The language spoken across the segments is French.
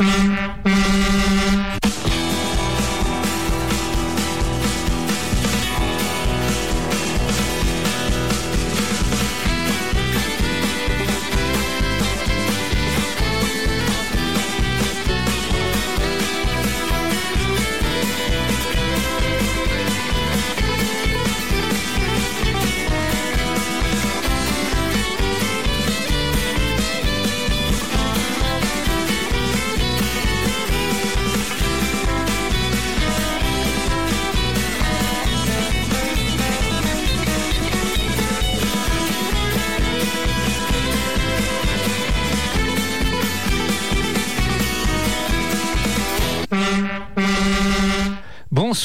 Mm-hmm.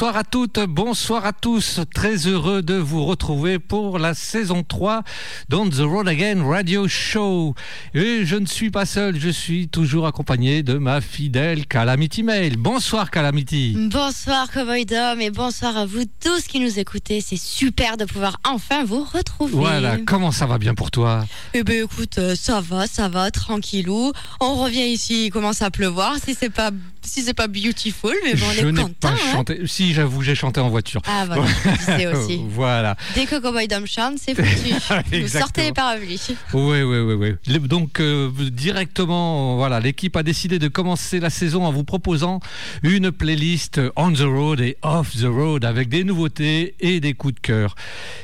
Bonsoir à toutes, bonsoir à tous. Très heureux de vous retrouver pour la saison 3 d'On the Road Again Radio Show. Et je ne suis pas seul, je suis toujours accompagné de ma fidèle Calamity Mail. Bonsoir Calamity. Bonsoir Cowboy Dom et bonsoir à vous tous qui nous écoutez. C'est super de pouvoir enfin vous retrouver. Voilà, comment ça va bien pour toi? Eh ben écoute, euh, ça va, ça va, tranquillou. On revient ici, il commence à pleuvoir. Si c'est pas si c'est pas beautiful, mais bon, on je est content. pas hein. chanté. Si, j'avoue, j'ai chanté en voiture. Ah voilà, je aussi. voilà. Dès que Cowboy Dom chante, c'est foutu. Vous sortez les parapluies. Oui, oui, oui, oui. Donc, euh, directement, voilà, l'équipe a décidé de commencer la saison en vous proposant une playlist on the road et off the road avec des nouveautés et des coups de cœur.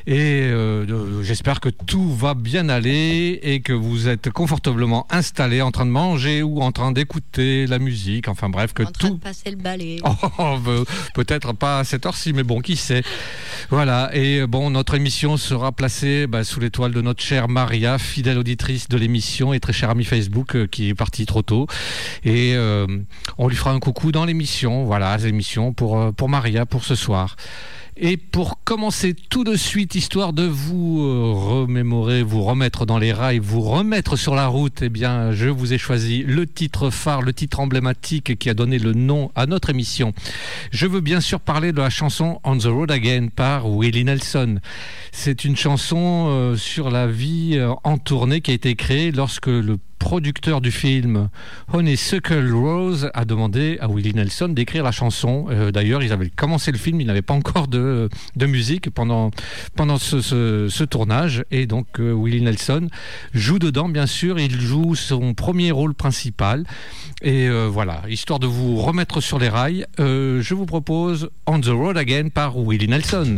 Et euh, euh, j'espère que tout va bien aller et que vous êtes confortablement installés en train de manger ou en train d'écouter la musique. Enfin bref, que En train tout de passer le balai. Oh, peut-être pas à cette heure-ci, mais bon, qui sait. Voilà, et bon, notre émission sera placée bah, sous l'étoile de notre chère Maria, fidèle auditrice de l'émission et très chère amie Facebook euh, qui est partie trop tôt. Et euh, on lui fera un coucou dans l'émission, voilà, l'émission pour, euh, pour Maria pour ce soir. Et pour commencer tout de suite, histoire de vous euh, remémorer, vous remettre dans les rails, vous remettre sur la route, eh bien, je vous ai choisi le titre phare, le titre emblématique qui a donné le nom à notre émission. Je veux bien sûr parler de la chanson On the Road Again par Willie Nelson. C'est une chanson euh, sur la vie euh, en tournée qui a été créée lorsque le producteur du film Honeysuckle Rose a demandé à Willie Nelson d'écrire la chanson. Euh, D'ailleurs, ils avaient commencé le film, ils n'avaient pas encore de, musique pendant, pendant ce tournage. Et donc, euh, Willie Nelson joue dedans, bien sûr. Il joue son premier rôle principal. Et euh, voilà, histoire de vous remettre sur les rails, euh, je vous propose On the Road Again par Willie Nelson.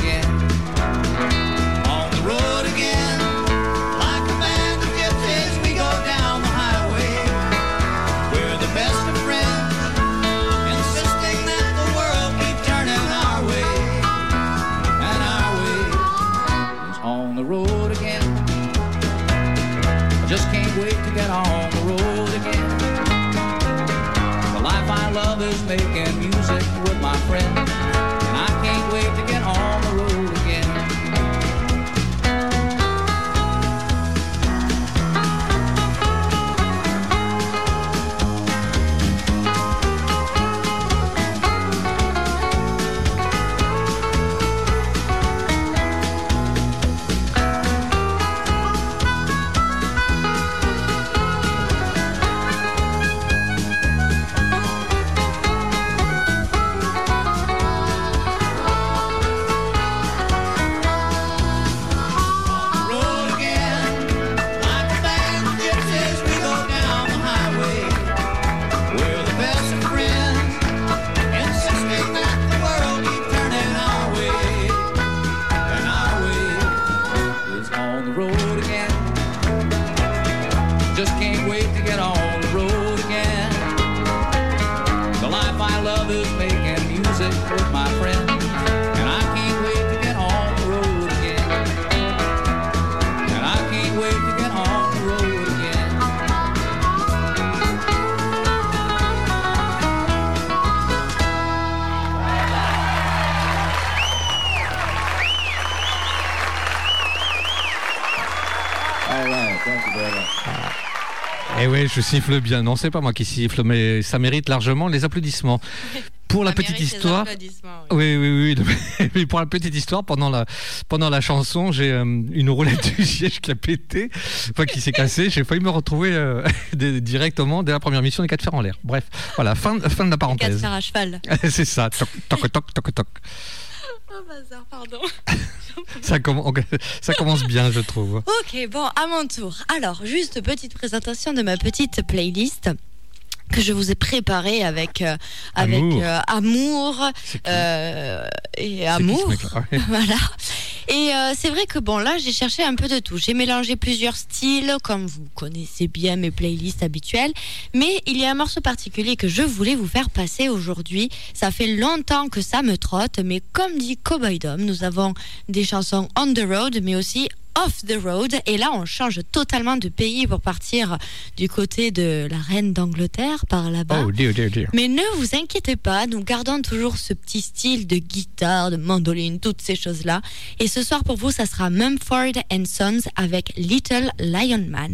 I love oui, je siffle bien. Non, c'est pas moi qui siffle, mais ça mérite largement les applaudissements. Pour la petite histoire, oui. oui, oui, oui. Pour la petite histoire, pendant la, pendant la chanson, j'ai euh, une roulette du siège qui a pété, enfin qui s'est cassée. J'ai failli me retrouver euh, directement dès la première mission des 4 fers en l'air. Bref, voilà, fin, fin de la Quatre parenthèse. fers à cheval. c'est ça. Toc, toc, toc, toc, toc. Oh, bazar, pardon. Ça, ça commence bien, je trouve. Ok, bon, à mon tour. Alors, juste petite présentation de ma petite playlist que je vous ai préparée avec, euh, avec Amour. euh, amour euh, et amour. ce voilà. Et c'est vrai que bon, là, j'ai cherché un peu de tout. J'ai mélangé plusieurs styles, comme vous connaissez bien mes playlists habituelles. Mais il y a un morceau particulier que je voulais vous faire passer aujourd'hui. Ça fait longtemps que ça me trotte, mais comme dit Cowboy Dom, nous avons des chansons on the road, mais aussi off the road. Et là, on change totalement de pays pour partir du côté de la reine d'Angleterre, par là-bas. Oh, dear, dear, dear. Mais ne vous inquiétez pas, nous gardons toujours ce petit style de guitare, de mandoline, toutes ces choses-là. Et ce soir pour vous, ça sera Mumford and Sons avec Little Lion Man.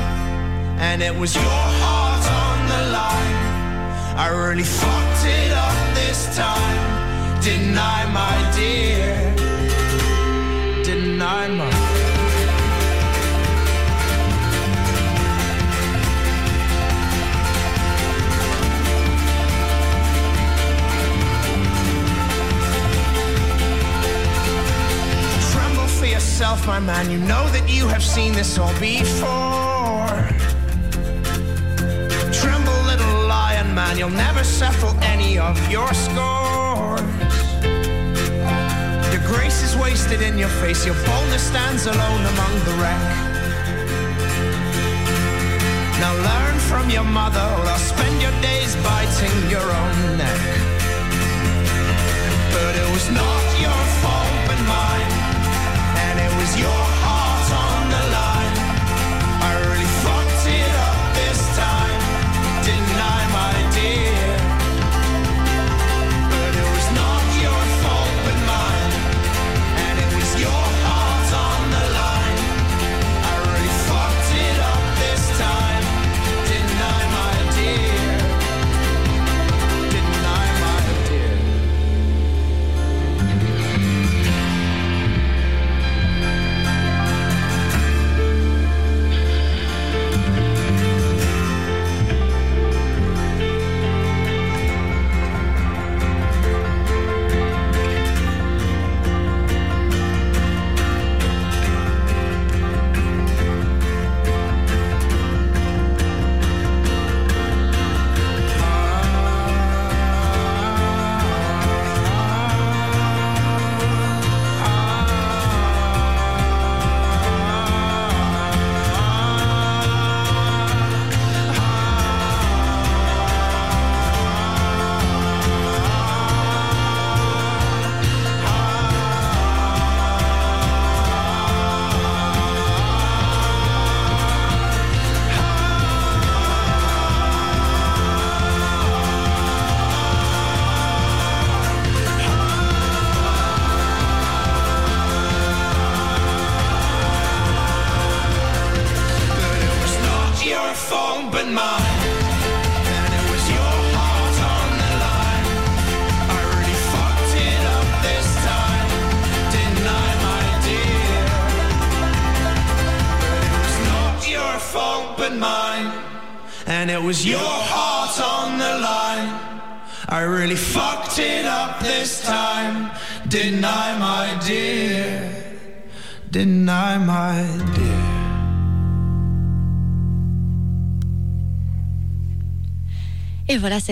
And it was your heart on the line. I really fucked it up this time. I, my dear? Didn't I, my Tremble for yourself, my man. You know that you have seen this all before. Man. You'll never settle any of your scores. Your grace is wasted in your face. Your boldness stands alone among the wreck. Now learn from your mother, or spend your days biting your own neck. But it was not your fault but mine And it was your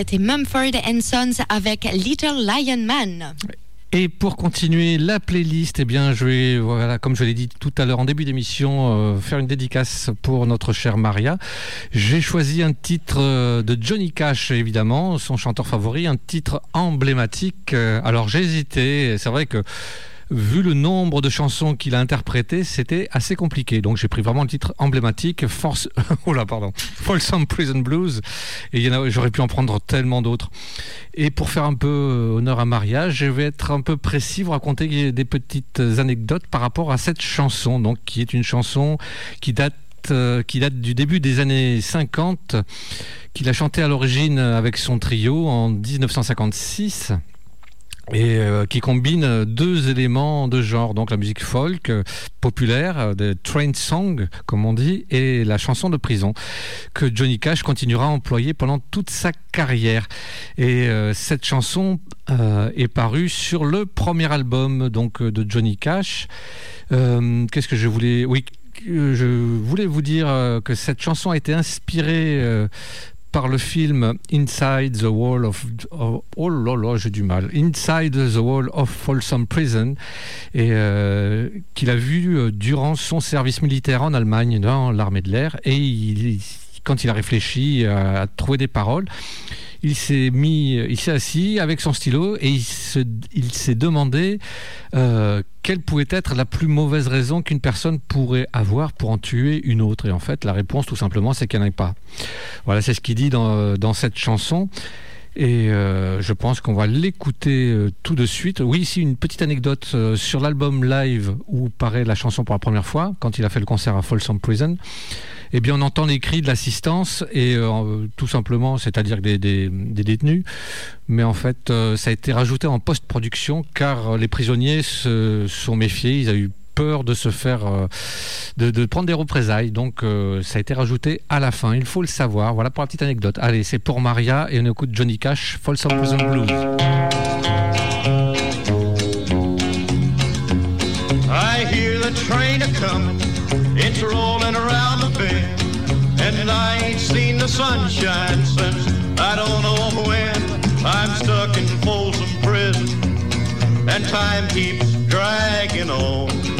c'était Mumford Sons avec Little Lion Man. Et pour continuer la playlist, eh bien, je vais, voilà, comme je l'ai dit tout à l'heure en début d'émission, euh, faire une dédicace pour notre chère Maria. J'ai choisi un titre euh, de Johnny Cash, évidemment, son chanteur favori, un titre emblématique. Euh, alors j'ai hésité, c'est vrai que vu le nombre de chansons qu'il a interprétées, c'était assez compliqué. Donc j'ai pris vraiment le titre emblématique, Force, oh Folsom Prison Blues. Et j'aurais pu en prendre tellement d'autres. Et pour faire un peu euh, honneur à Maria, je vais être un peu précis, vous raconter des petites anecdotes par rapport à cette chanson, donc qui est une chanson qui date euh, qui date du début des années 50, qu'il a chanté à l'origine avec son trio en 1956 et euh, qui combine deux éléments de genre, donc la musique folk euh, populaire, euh, de train song comme on dit, et la chanson de prison que Johnny Cash continuera à employer pendant toute sa carrière. Et cette chanson est parue sur le premier album donc de Johnny Cash. Qu'est-ce que je voulais Oui, je voulais vous dire que cette chanson a été inspirée par le film Inside the Wall of oh, j'ai Inside the Wall of Folsom Prison euh, qu'il a vu euh, durant son service militaire en Allemagne dans l'armée de l'air et quand il a réfléchi à, trouver des paroles il s'est mis, il s'est assis avec son stylo et il s'est demandé euh, quelle pouvait être la plus mauvaise raison qu'une personne pourrait avoir pour en tuer une autre. Et en fait, la réponse, tout simplement, c'est qu'il n'y pas. Voilà, c'est ce qu'il dit dans cette chanson. Et euh, je pense qu'on va l'écouter euh, tout de suite. Oui, ici une petite anecdote euh, sur l'album live où paraît la chanson pour la première fois, quand il a fait le concert à Folsom Prison. Eh bien, on entend les cris de l'assistance et tout simplement, c'est-à-dire des, détenus. Mais en fait, ça a été rajouté en post-production car les prisonniers se sont méfiés. Ils ont eu peur de se faire, euh, de, prendre des représailles. Donc euh, ça a été rajouté à la fin. Il faut le savoir. Voilà pour la petite anecdote. Allez, c'est pour Maria et on écoute Johnny Cash, Folsom Prison Blues. I hear the train a coming, it's rolling around the bend, and I ain't seen the sunshine since I don't know when. I'm stuck in Folsom Prison, and time keeps dragging on.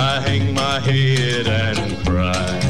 I hang my head and cry.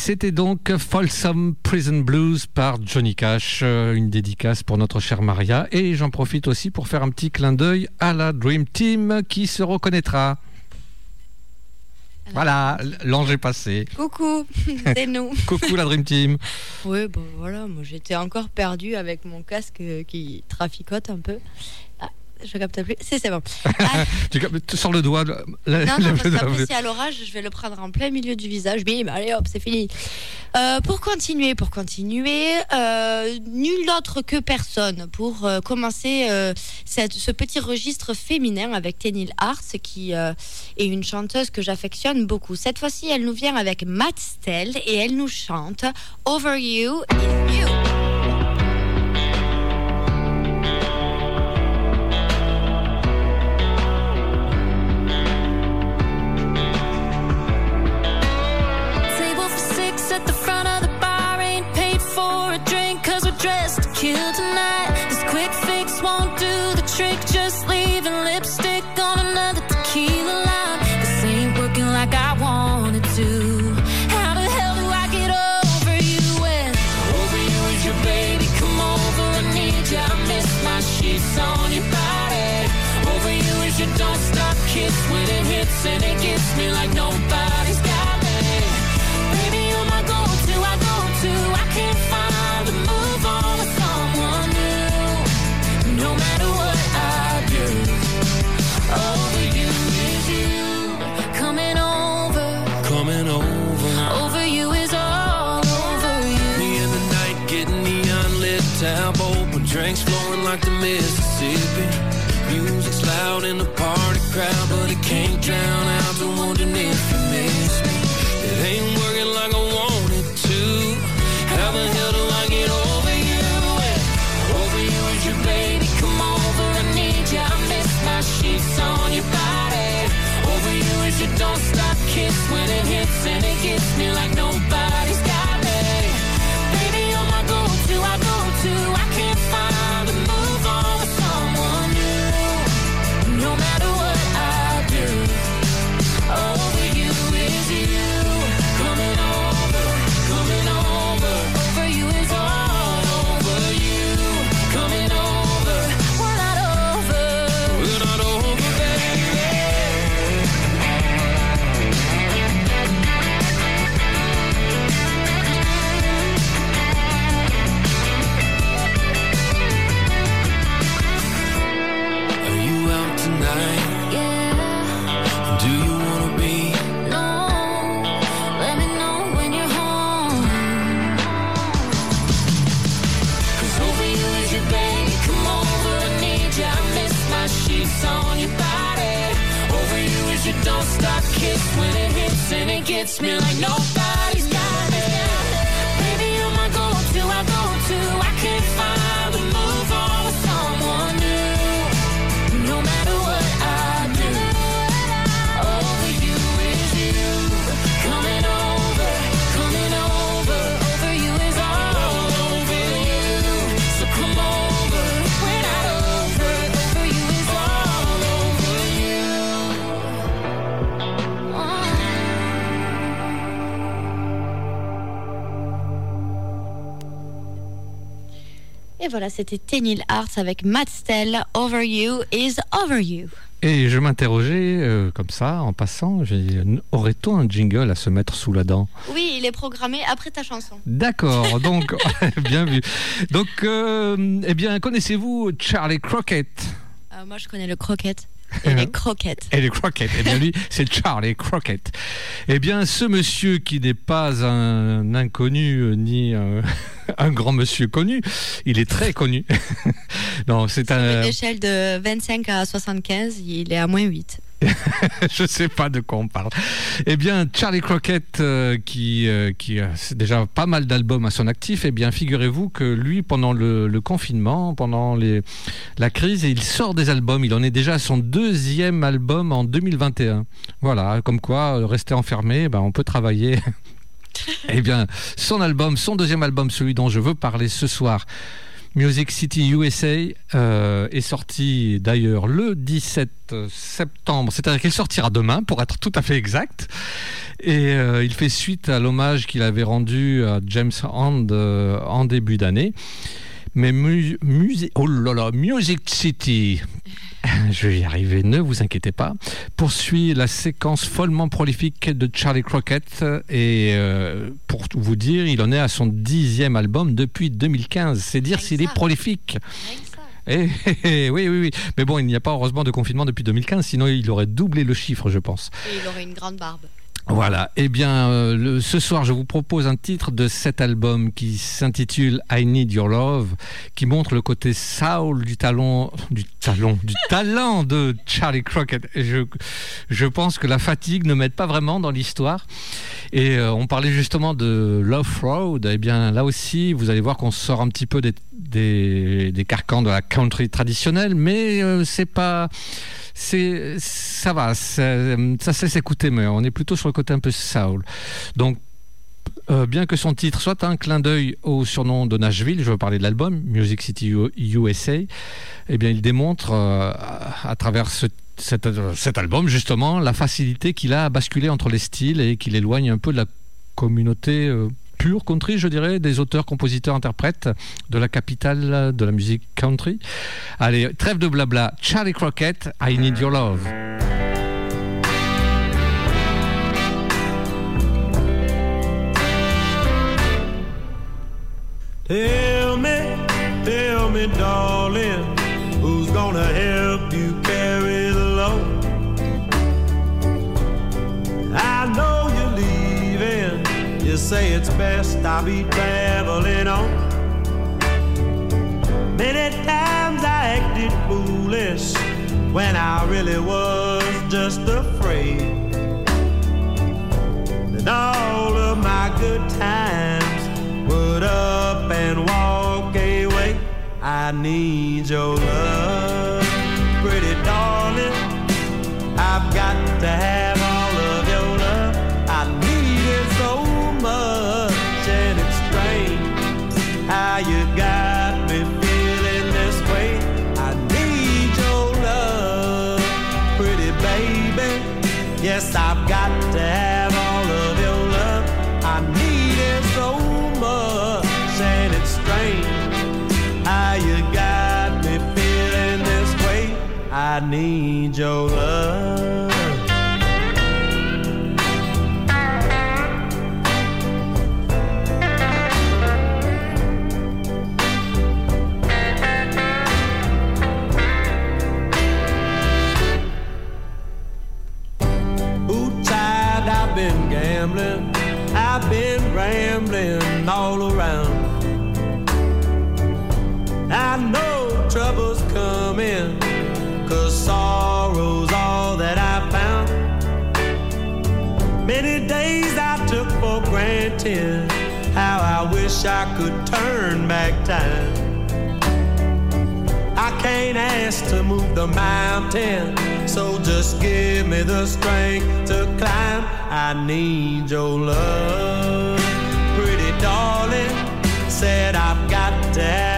c'était donc Folsom Prison Blues par Johnny Cash, euh, une dédicace pour notre chère Maria. Et j'en profite aussi pour faire un petit clin d'œil à la Dream Team qui se reconnaîtra. Voilà, l'ange est passé. Coucou, c'est nous. Coucou la Dream Team. Oui, bon voilà, moi j'étais encore perdue avec mon casque euh, qui traficote un peu. Je capte plus. C'est c'est bon. Ah, Tu tu sors le doigt. le- non, non, parce qu'après c'est à l'orage, je vais le prendre en plein milieu du visage. Bim, allez hop, c'est fini. Euh, pour continuer, pour continuer, euh, nul autre que personne pour euh, commencer euh, cette- ce petit registre féminin avec Tenil Arts, qui est une chanteuse que j'affectionne beaucoup. Cette fois-ci, elle nous vient avec Matt Stell et elle nous chante Over You is You. Just leaving lipstick on another tequila line. This ain't working like I wanted to. How the hell do I get over you when over you is your baby? Come over, I need you. I miss my sheets on your body. Over you is your don't stop kiss when it hits and it gets me like nobody's Mississippi. Music's loud in the party crowd, but it can't drown out the wondering if you miss me. It ain't working like I want it to. How the hell do I get over you? Over you is your baby, come over, I need you. I miss my sheets on your body. Over you is your don't stop kiss when it hits and it gets me like and it gets me like nobody's voilà, c'était Tenil Arts avec Matt Stell, Over You is Over You. Et je m'interrogeais euh, comme ça, en passant, j'ai- aurait-on un jingle à se mettre sous la dent? Oui, il est programmé après ta chanson. D'accord, donc, bien vu. Donc, euh, eh bien, connaissez-vous Charlie Crockett? Euh, moi, je connais le croquette et les croquettes. Et les Crockett, eh bien lui, c'est Charlie Crockett. Eh bien, ce monsieur qui n'est pas un inconnu euh, ni un, un grand monsieur connu, il est très connu. non, c'est Sur un. une échelle de 25 à 75, il est à moins 8. je sais pas de quoi on parle. Eh bien, Charlie Crockett, euh, qui, euh, qui a déjà pas mal d'albums à son actif, eh bien, figurez-vous que lui, pendant le, le confinement, pendant les, la crise, il sort des albums. Il en est déjà à son deuxième album en 2021. Voilà, comme quoi, euh, rester enfermé, ben, on peut travailler. eh bien, son album, son deuxième album, celui dont je veux parler ce soir, Music City USA euh, est sorti d'ailleurs le 17 septembre, c'est-à-dire qu'il sortira demain pour être tout à fait exact. Et euh, il fait suite à l'hommage qu'il avait rendu à James Hand euh, en début d'année. Mais oh là là, Music City, je vais y arriver, ne vous inquiétez pas, poursuit la séquence follement prolifique de Charlie Crockett. Et euh, pour tout vous dire, il en est à son dixième album depuis 2015. C'est dire s'il est prolifique. Ça. Eh, eh, eh, oui, oui, oui. Mais bon, il n'y a pas heureusement de confinement depuis 2015, sinon il aurait doublé le chiffre, je pense. Et il aurait une grande barbe. Voilà. Eh bien, euh, ce soir, je vous propose un titre de cet album qui s'intitule I Need Your Love, qui montre le côté soul du talon, du talon, du talent de Charlie Crockett. Et je, je pense que la fatigue ne m'aide pas vraiment dans l'histoire. Et euh, on parlait justement de Love Road. Eh bien, là aussi, vous allez voir qu'on sort un petit peu des, des, des carcans de la country traditionnelle, mais euh, c'est pas c'est ça va, ça, ça sait s'écouter, mais on est plutôt sur le côté un peu soul. Donc, euh, bien que son titre soit un clin d'œil au surnom de Nashville, je veux parler de l'album Music City USA, eh bien, il démontre euh, à, travers ce- cet, album justement la facilité qu'il a à basculer entre les styles et qu'il éloigne un peu de la communauté euh, pure country, je dirais, des auteurs, compositeurs, interprètes de la capitale de la musique country. Allez, trêve de blabla. Charlie Crockett, I Need Your Love. Tell me, tell me, darling, who's gonna help you carry the load? I know you're leaving. You say it's best I be traveling on. Many times I acted foolish when I really was just afraid. That all of my good times I need your love, pretty darling. I've got to have wish I could turn back time. I can't ask to move the mountain, so just give me the strength to climb. I need your love, pretty darling. Said I've got to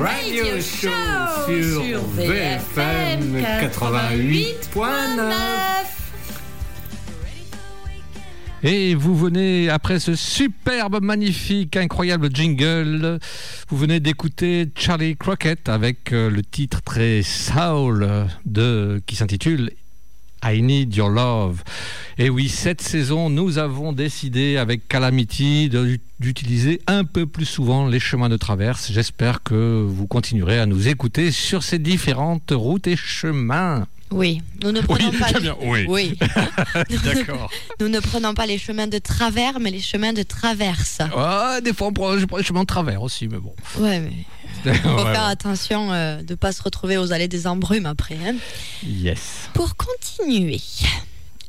Radio Show sur VFM 88.9. Et vous venez, après ce superbe, magnifique, incroyable jingle, vous venez d'écouter Charlie Crockett avec euh, le titre très soul de, qui s'intitule I Need Your Love. Et oui, cette saison, nous avons décidé avec Calamity d'utiliser un peu plus souvent les chemins de traverse. J'espère que vous continuerez à nous écouter sur ces différentes routes et chemins. Oui, nous ne prenons pas. les- bien, oui. D'accord. Nous ne prenons pas les chemins de travers, mais les chemins de traverse. Ouais, des fois, on prend, je prends les chemins de travers aussi, mais bon. Ouais, mais Faut ouais. faire attention euh, de pas se retrouver aux allées des embrumes après. hein. Yes. Pour continuer,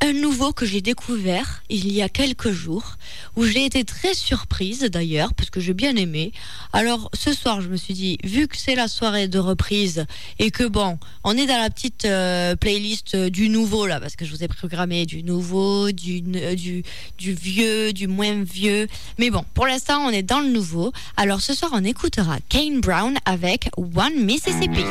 un nouveau que j'ai découvert il y a quelques jours, où j'ai été très surprise d'ailleurs, parce que j'ai bien aimé. Alors ce soir, je me suis dit, vu que c'est la soirée de reprise, et que bon, on est dans la petite euh, playlist du nouveau là, parce que je vous ai programmé du nouveau, du, euh, du, du vieux, du moins vieux. Mais bon, pour l'instant, on est dans le nouveau. Alors ce soir, on écoutera Kane Brown avec One Mississippi.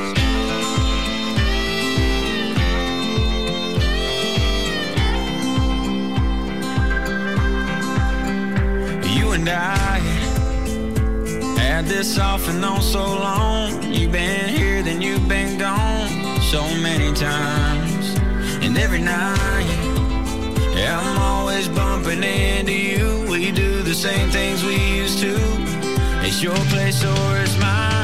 And I had this off and on so long. You've been here, then you've been gone so many times. And every night, yeah, I'm always bumping into you. We do the same things we used to. It's your place or it's mine.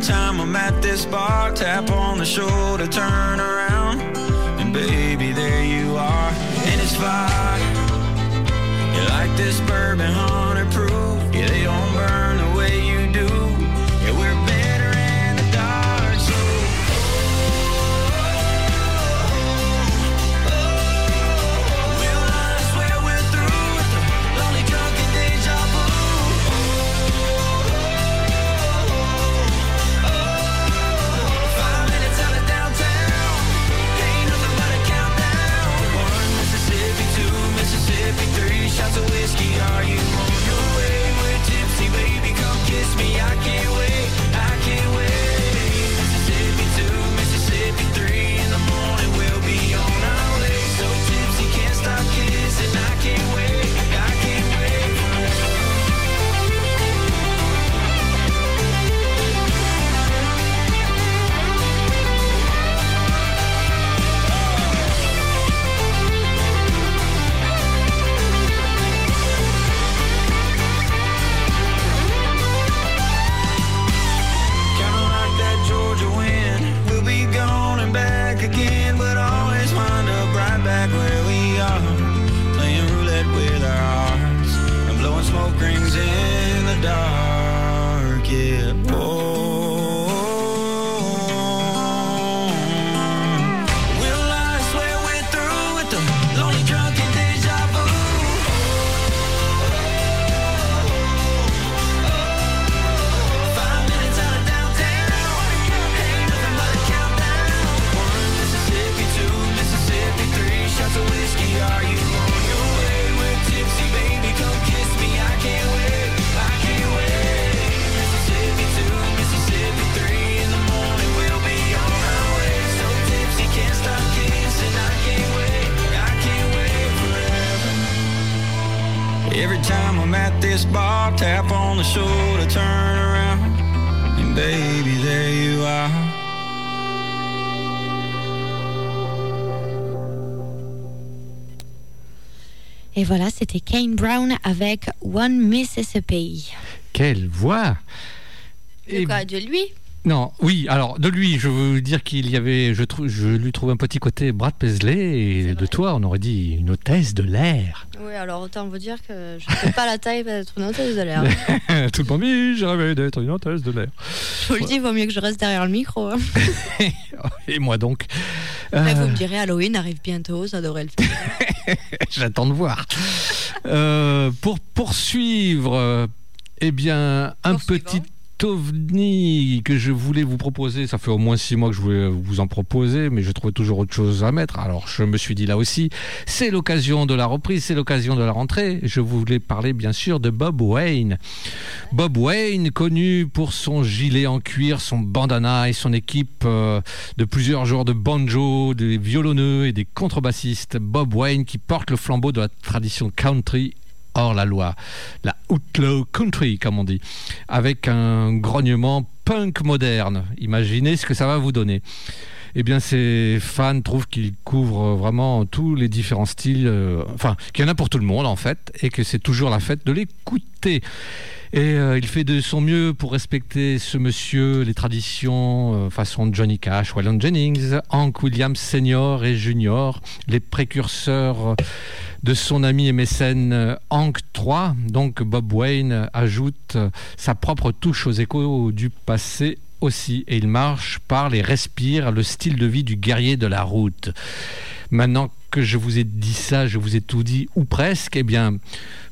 Time I'm at this bar, tap on the shoulder, turn around, and baby, there you are, and it's fire. You like this bourbon hundred proof? Yeah, they don't Kane Brown avec One Mississippi. Quelle voix De quoi De lui Non, oui, alors de lui, je veux dire qu'il y avait, je, trou- je lui trouve un petit côté Brad Paisley, et de toi, on aurait dit une hôtesse de l'air. Oui, alors autant vous dire que je ne fais pas la taille d'être une hôtesse de l'air. Tout le monde dit, j'ai rêvé d'être une hôtesse de l'air. Je vous le dis, il vaut mieux que je reste derrière le micro. hein. Et moi donc Après, vous Euh, me direz, Halloween arrive bientôt, ça devrait le faire. J'attends de voir. Euh, pour poursuivre, eh bien, un petit ovni que je voulais vous proposer. Ça fait au moins six mois que je voulais vous en proposer, mais je trouvais toujours autre chose à mettre. Alors je me suis dit là aussi, c'est l'occasion de la reprise, c'est l'occasion de la rentrée. Je voulais parler bien sûr de Bob Wayne. Bob Wayne, connu pour son gilet en cuir, son bandana et son équipe euh, de plusieurs joueurs de banjo, des violonneux et des contrebassistes. Bob Wayne qui porte le flambeau de la tradition country hors la loi, la outlaw country comme on dit, avec un grognement punk moderne. Imaginez ce que ça va vous donner. Eh bien, ses fans trouvent qu'il couvre vraiment tous les différents styles, euh, enfin, qu'il y en a pour tout le monde en fait, et que c'est toujours la fête de l'écouter. Et euh, il fait de son mieux pour respecter ce monsieur, les traditions euh, façon Johnny Cash, Waylon Jennings, Hank Williams Senior et Junior, les précurseurs de son ami et mécène euh, Hank III. Donc Bob Wayne ajoute sa propre touche aux échos du passé aussi. Et il marche, parle et respire le style de vie du guerrier de la route. Maintenant que je vous ai dit ça, je vous ai tout dit, ou presque, eh bien,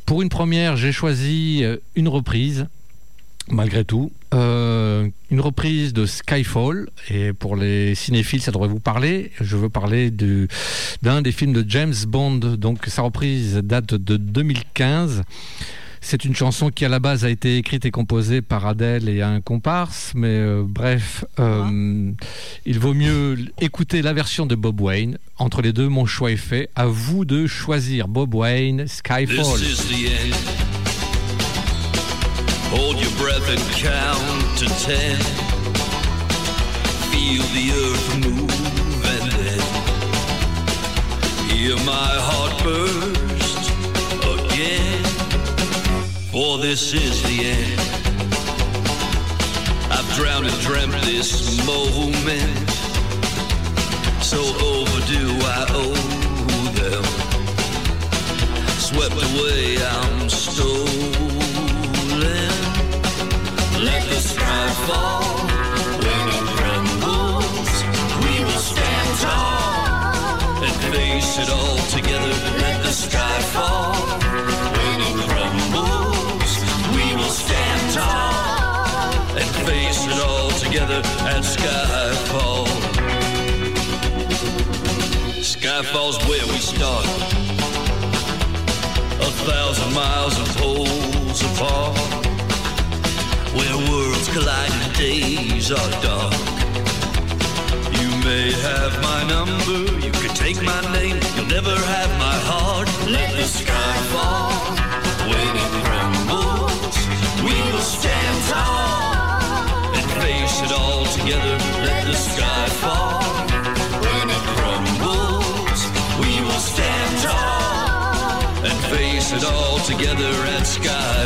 pour une première, j'ai choisi euh, une reprise, malgré tout. Euh, une reprise de Skyfall, et pour les cinéphiles, ça devrait vous parler. Je veux parler du- d'un des films de James Bond, donc sa reprise date de 2015. C'est une chanson qui à la base a été écrite et composée par Adele et un comparse, mais euh, bref, euh, il vaut mieux écouter la version de Bob Wayne. Entre les deux, mon choix est fait. À vous de choisir Bob Wayne, Skyfall. This is the end. Hold your breath and count to ten. Feel the earth move and then hear my heart burst again. For this is the end. I've drowned and dreamt this moment. So overdue I owe them swept away, I'm stolen. It all together. Let the sky fall when it crumbles. We will stand tall and face it all together. Skyfall's where we start a thousand miles of poles apart, worlds collide and days are dark. You may have my number, you could take my name, you'll never have my heart. Let the sky fall when it crumbles. We will stand tall and face it all together. Let the sky fall when it crumbles. We will stand tall and face it all together at skyfall.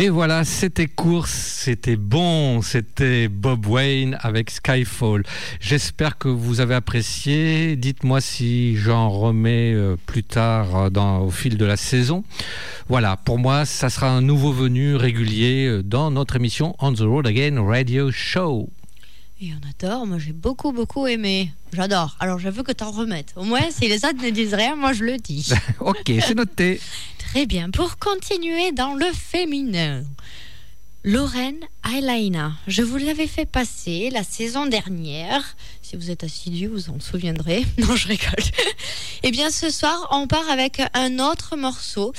Et voilà, c'était court, c'était bon, c'était Bob Wayne avec Skyfall. J'espère que vous avez apprécié. Dites-moi si j'en remets euh, plus tard euh, dans, au fil de la saison. Voilà, pour moi, ça sera un nouveau venu régulier euh, dans notre émission On the Road Again Radio Show. Et on adore, moi j'ai beaucoup beaucoup aimé. J'adore. Alors je veux que t'en remettes. Au moins, si les autres ne disent rien, moi je le dis. ok, c'est noté. Très bien. Pour continuer dans le féminin, Lorraine Aylaina. Je vous l'avais fait passer la saison dernière. Si vous êtes assidu, vous en souviendrez. Non, je rigole. Eh bien, ce soir, on part avec un autre morceau.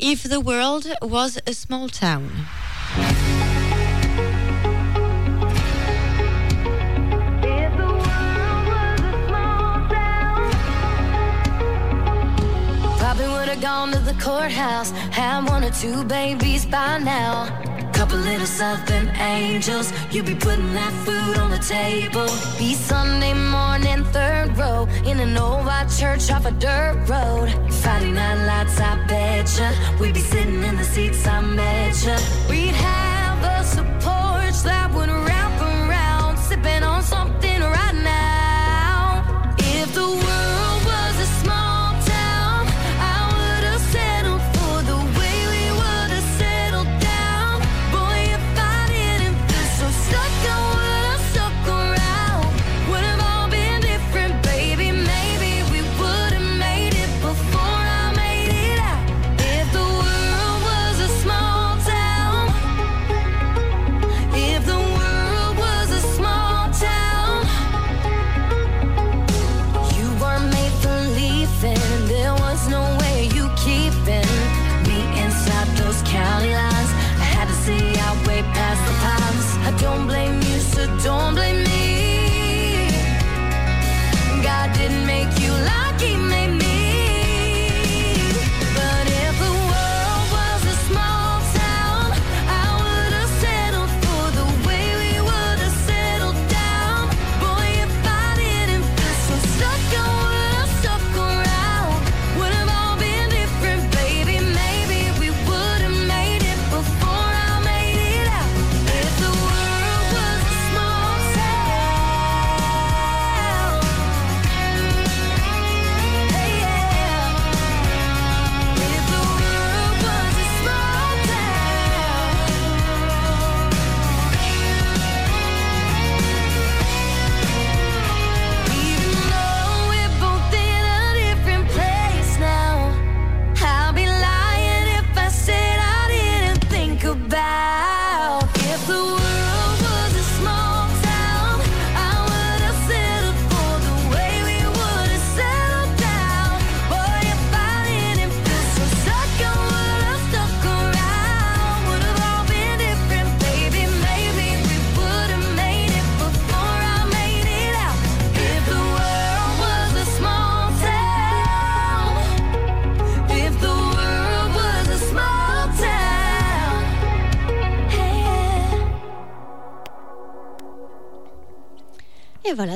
If the world was a small town. Gone to the courthouse, had one or two babies by now. Couple little southern angels, you be putting that food on the table. Be Sunday morning, third row, in an old white church off a dirt road. Friday night lights, I betcha. We'd be sitting in the seats, I betcha. We'd have us a porch that would wrap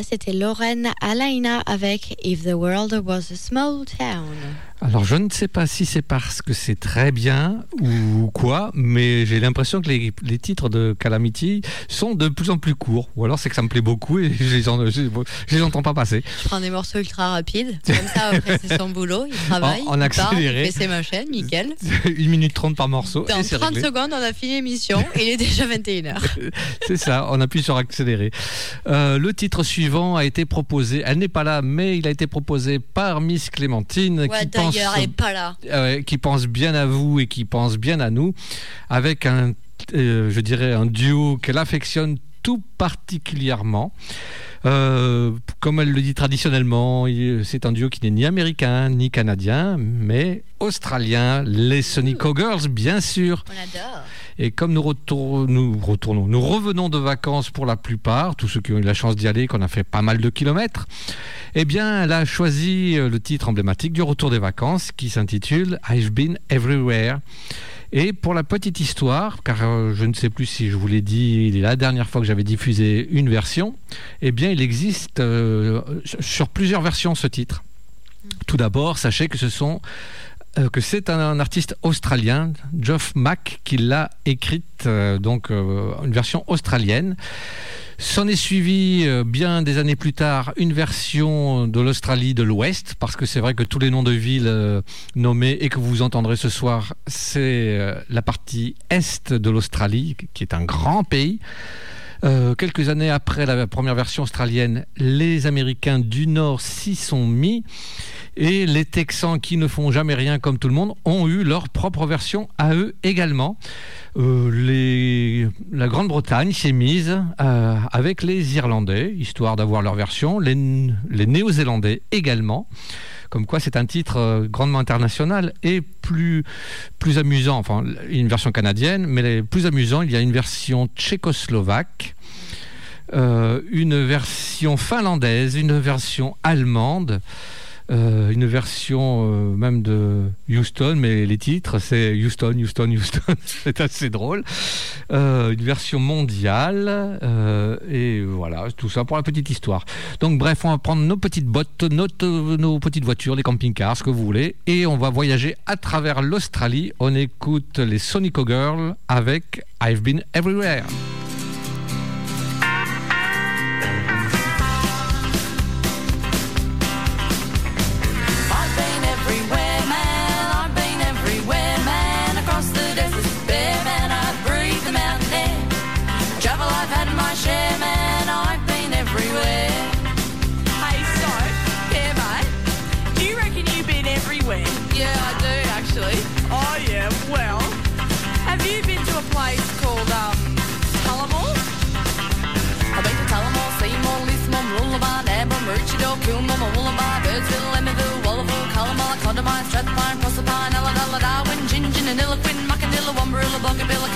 c'était Lorraine Alaina avec If the World Was a Small Town. Alors, je ne sais pas si c'est parce que c'est très bien ou quoi, mais j'ai l'impression que les, les titres de Calamity sont de plus en plus courts. Ou alors c'est que ça me plaît beaucoup et je les, en- je, je les entends pas passer. Je prends des morceaux ultra rapides. Comme ça, après, c'est son boulot. Il travaille. En- en il part, accéléré. il fait ses machines, nickel. 1 minute 30 par morceau. Dans et c'est 30 réglé. secondes, on a fini l'émission. Il est déjà 21h. C'est ça, on appuie sur accélérer. Euh, le titre suivant a été proposé, elle n'est pas là, mais il a été proposé par Miss Clémentine Ouais, qui, pense, d'ailleurs, elle est pas là. euh, ouais, qui pense bien à vous et qui pense bien à nous, avec un, euh, je dirais, un duo qu'elle affectionne tout particulièrement. Euh, comme elle le dit traditionnellement, c'est un duo qui n'est ni américain ni canadien, mais australien, les Sonic Girls, bien sûr. On adore. Et comme nous, retour- nous retournons, nous revenons de vacances pour la plupart, tous ceux qui ont eu la chance d'y aller, qu'on a fait pas mal de kilomètres, eh bien, elle a choisi euh, le titre emblématique du retour des vacances qui s'intitule I've Been Everywhere. Et pour la petite histoire, car euh, je ne sais plus si je vous l'ai dit la dernière fois que j'avais diffusé une version, eh bien, il existe euh, sur plusieurs versions ce titre. Tout d'abord, sachez que ce sont que c'est un, artiste australien, Geoff Mack, qui l'a écrite, euh, donc euh, une version australienne. S'en est suivi euh, bien des années plus tard une version de l'Australie de l'Ouest, parce que c'est vrai que tous les noms de villes euh, nommés et que vous entendrez ce soir, c'est euh, la partie est de l'Australie, qui est un grand pays. Euh, quelques années après la première version australienne, les Américains du Nord s'y sont mis et les Texans qui ne font jamais rien comme tout le monde ont eu leur propre version à eux également. Euh, la Grande-Bretagne s'est mise euh, avec les Irlandais, histoire d'avoir leur version, les Néo-Zélandais également. Comme quoi, c'est un titre euh, grandement international et plus, amusant. Enfin, une version canadienne, mais plus amusant, il y a une version tchécoslovaque, euh, une version finlandaise, une version allemande. Euh, une version euh, même de Houston, mais les titres c'est Houston, Houston, Houston, c'est assez drôle. Euh, une version mondiale, et voilà, tout ça pour la petite histoire. Donc bref, on va prendre nos petites bottes, notre- nos petites voitures, les camping-cars, ce que vous voulez, et on va voyager à travers l'Australie. On écoute les Sonico Girls avec I've Been Everywhere. tomb, I'm a lullaby, birds will let me do, Oliver, Calamala, Condamine, Strathpine, Proserpine, Ella, Darwin, Gingin, and Illiquin, Macadilla, Wombarilla, Bogabilla,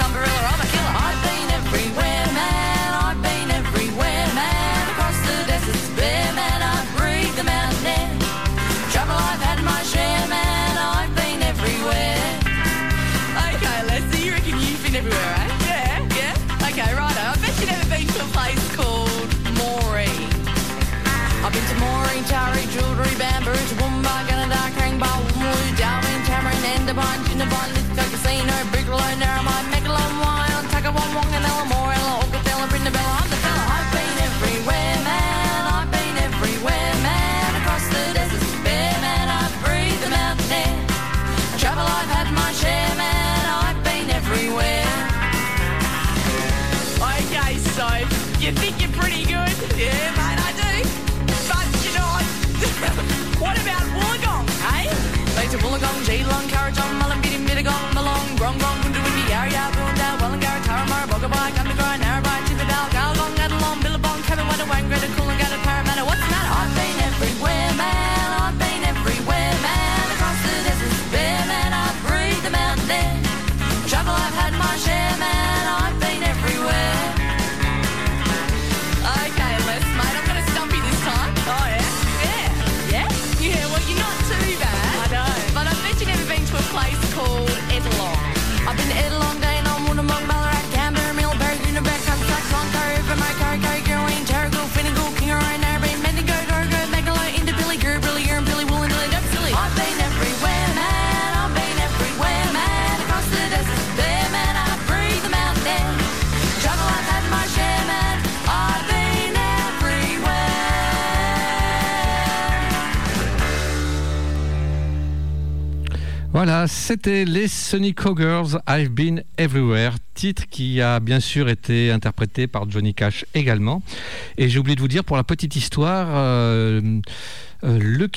the bonnet, cause you ain't no big line now, my Voilà, c'était les Sonico Girls, I've Been Everywhere, titre qui a bien sûr été interprété par Johnny Cash également. Et j'ai oublié de vous dire, pour la petite histoire, euh, euh,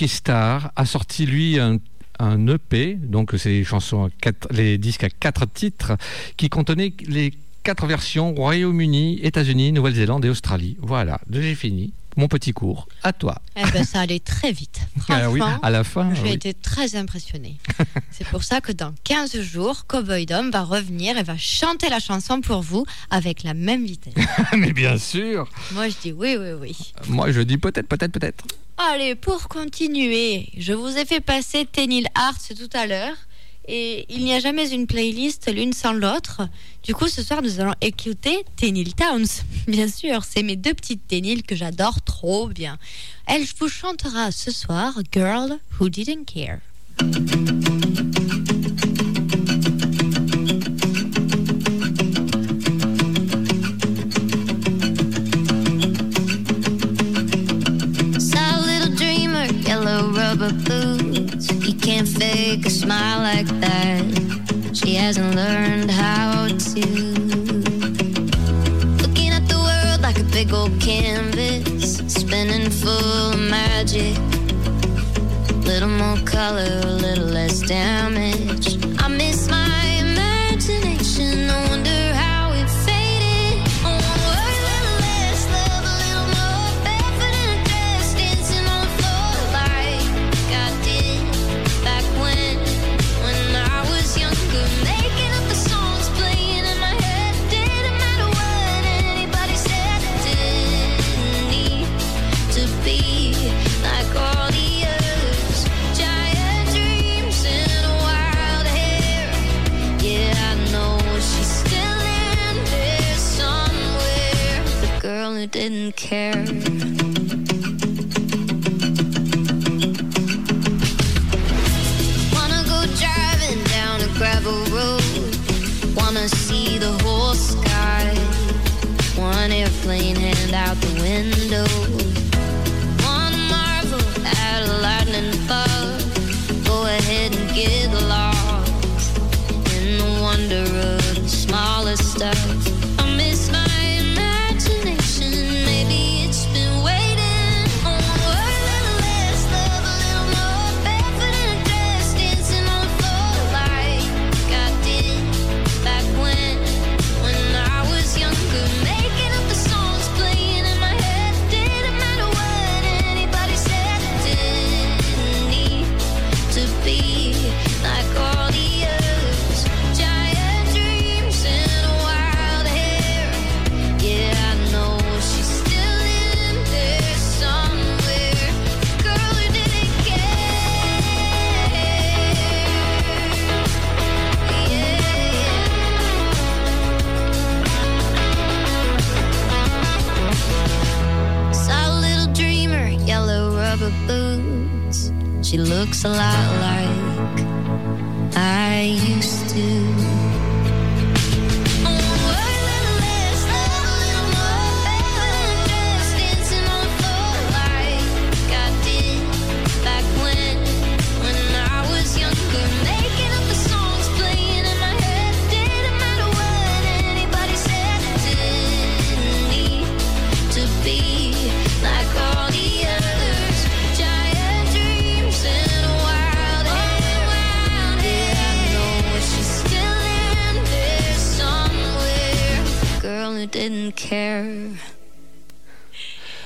a sorti lui un EP, donc c'est chansons, les disques à quatre titres, qui contenaient les quatre versions Royaume-Uni, États-Unis, Nouvelle-Zélande et Australie. Voilà, j'ai fini mon petit cours. À toi. Eh ben, ça allait très vite. Ah oui, à la fin. j'ai oui. été très impressionnée. C'est pour ça que dans 15 jours, Cowboy Dom va revenir et va chanter la chanson pour vous avec la même vitesse. Mais bien sûr. Moi, je dis oui, oui, oui. Moi, je dis peut-être, peut-être, peut-être. Allez, pour continuer, je vous ai fait passer Tenil Arts tout à l'heure. Et il n'y a jamais une playlist l'une sans l'autre. Du coup, ce soir, nous allons écouter Tenil Towns. Bien sûr, c'est mes deux petites Tenil que j'adore trop bien. Elle vous chantera ce soir Girl Who Didn't Care. Like that. She hasn't learned how to. Looking at the world like a big old canvas, spinning full of magic. Little more color, a little less damage. Didn't care.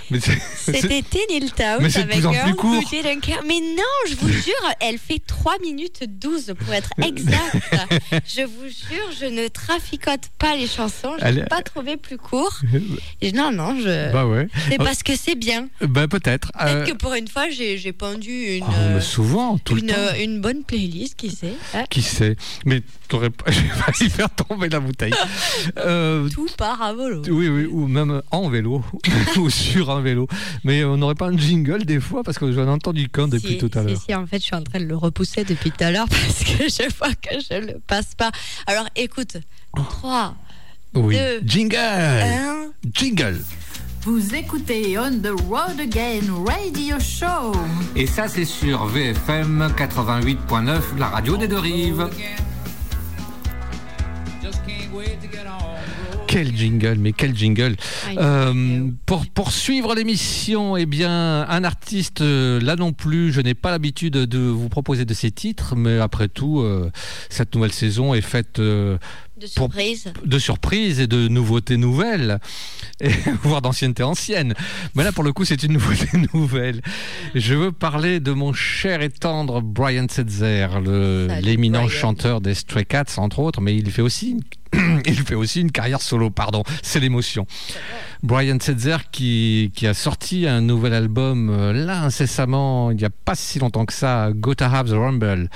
Mit C'était Teenil Town avec Girl Who. Didn't Care. Mais non, je vous jure, elle fait 3 minutes 12 pour être exact. je vous jure, je ne traficote pas les chansons. Je n'ai pas trouvé plus court. Et non, non, je... Bah ouais. c'est parce que c'est bien. Bah peut-être. Peut-être Euh, que pour une fois, j'ai pendu une, oh, mais souvent, tout le une, temps. une bonne playlist, qui sait. hein. Qui sait Mais t'aurais pas. J'ai failli faire tomber la bouteille. Euh, Tout part à volo. oui, oui, ou même en vélo, ou sur un vélo. Mais on n'aurait pas un jingle des fois parce que j'en ai entendu qu'un depuis Si, tout à si, l'heure. si, en fait, je suis en train de le repousser depuis tout à l'heure parce que je vois que je le passe pas. Alors, écoute, 3, Oui. deux, Jingle un. Jingle Vous écoutez On the Road Again Radio Show. Et ça, c'est sur VFM 88.9, la radio des deux rives. Just can't wait to get. Quel jingle, mais quel jingle. Ah, Euh, Pour poursuivre l'émission, eh bien, un artiste, euh, là non plus, je n'ai pas l'habitude de vous proposer de ces titres, mais après tout, euh, cette nouvelle saison est faite euh, De Pour- surprise. de surprises et de nouveautés nouvelles, et, voire d'ancienneté ancienne. Mais là, pour le coup, c'est une nouveauté nouvelle. Je veux parler de mon cher et tendre Brian Setzer, l'éminent chanteur des Stray Cats, entre autres, mais il fait aussi une, il fait aussi une carrière solo, pardon, c'est l'émotion. Brian Setzer qui, qui a sorti un nouvel album euh, là incessamment, il n'y a pas si longtemps que ça, Gotta Have the Rumble.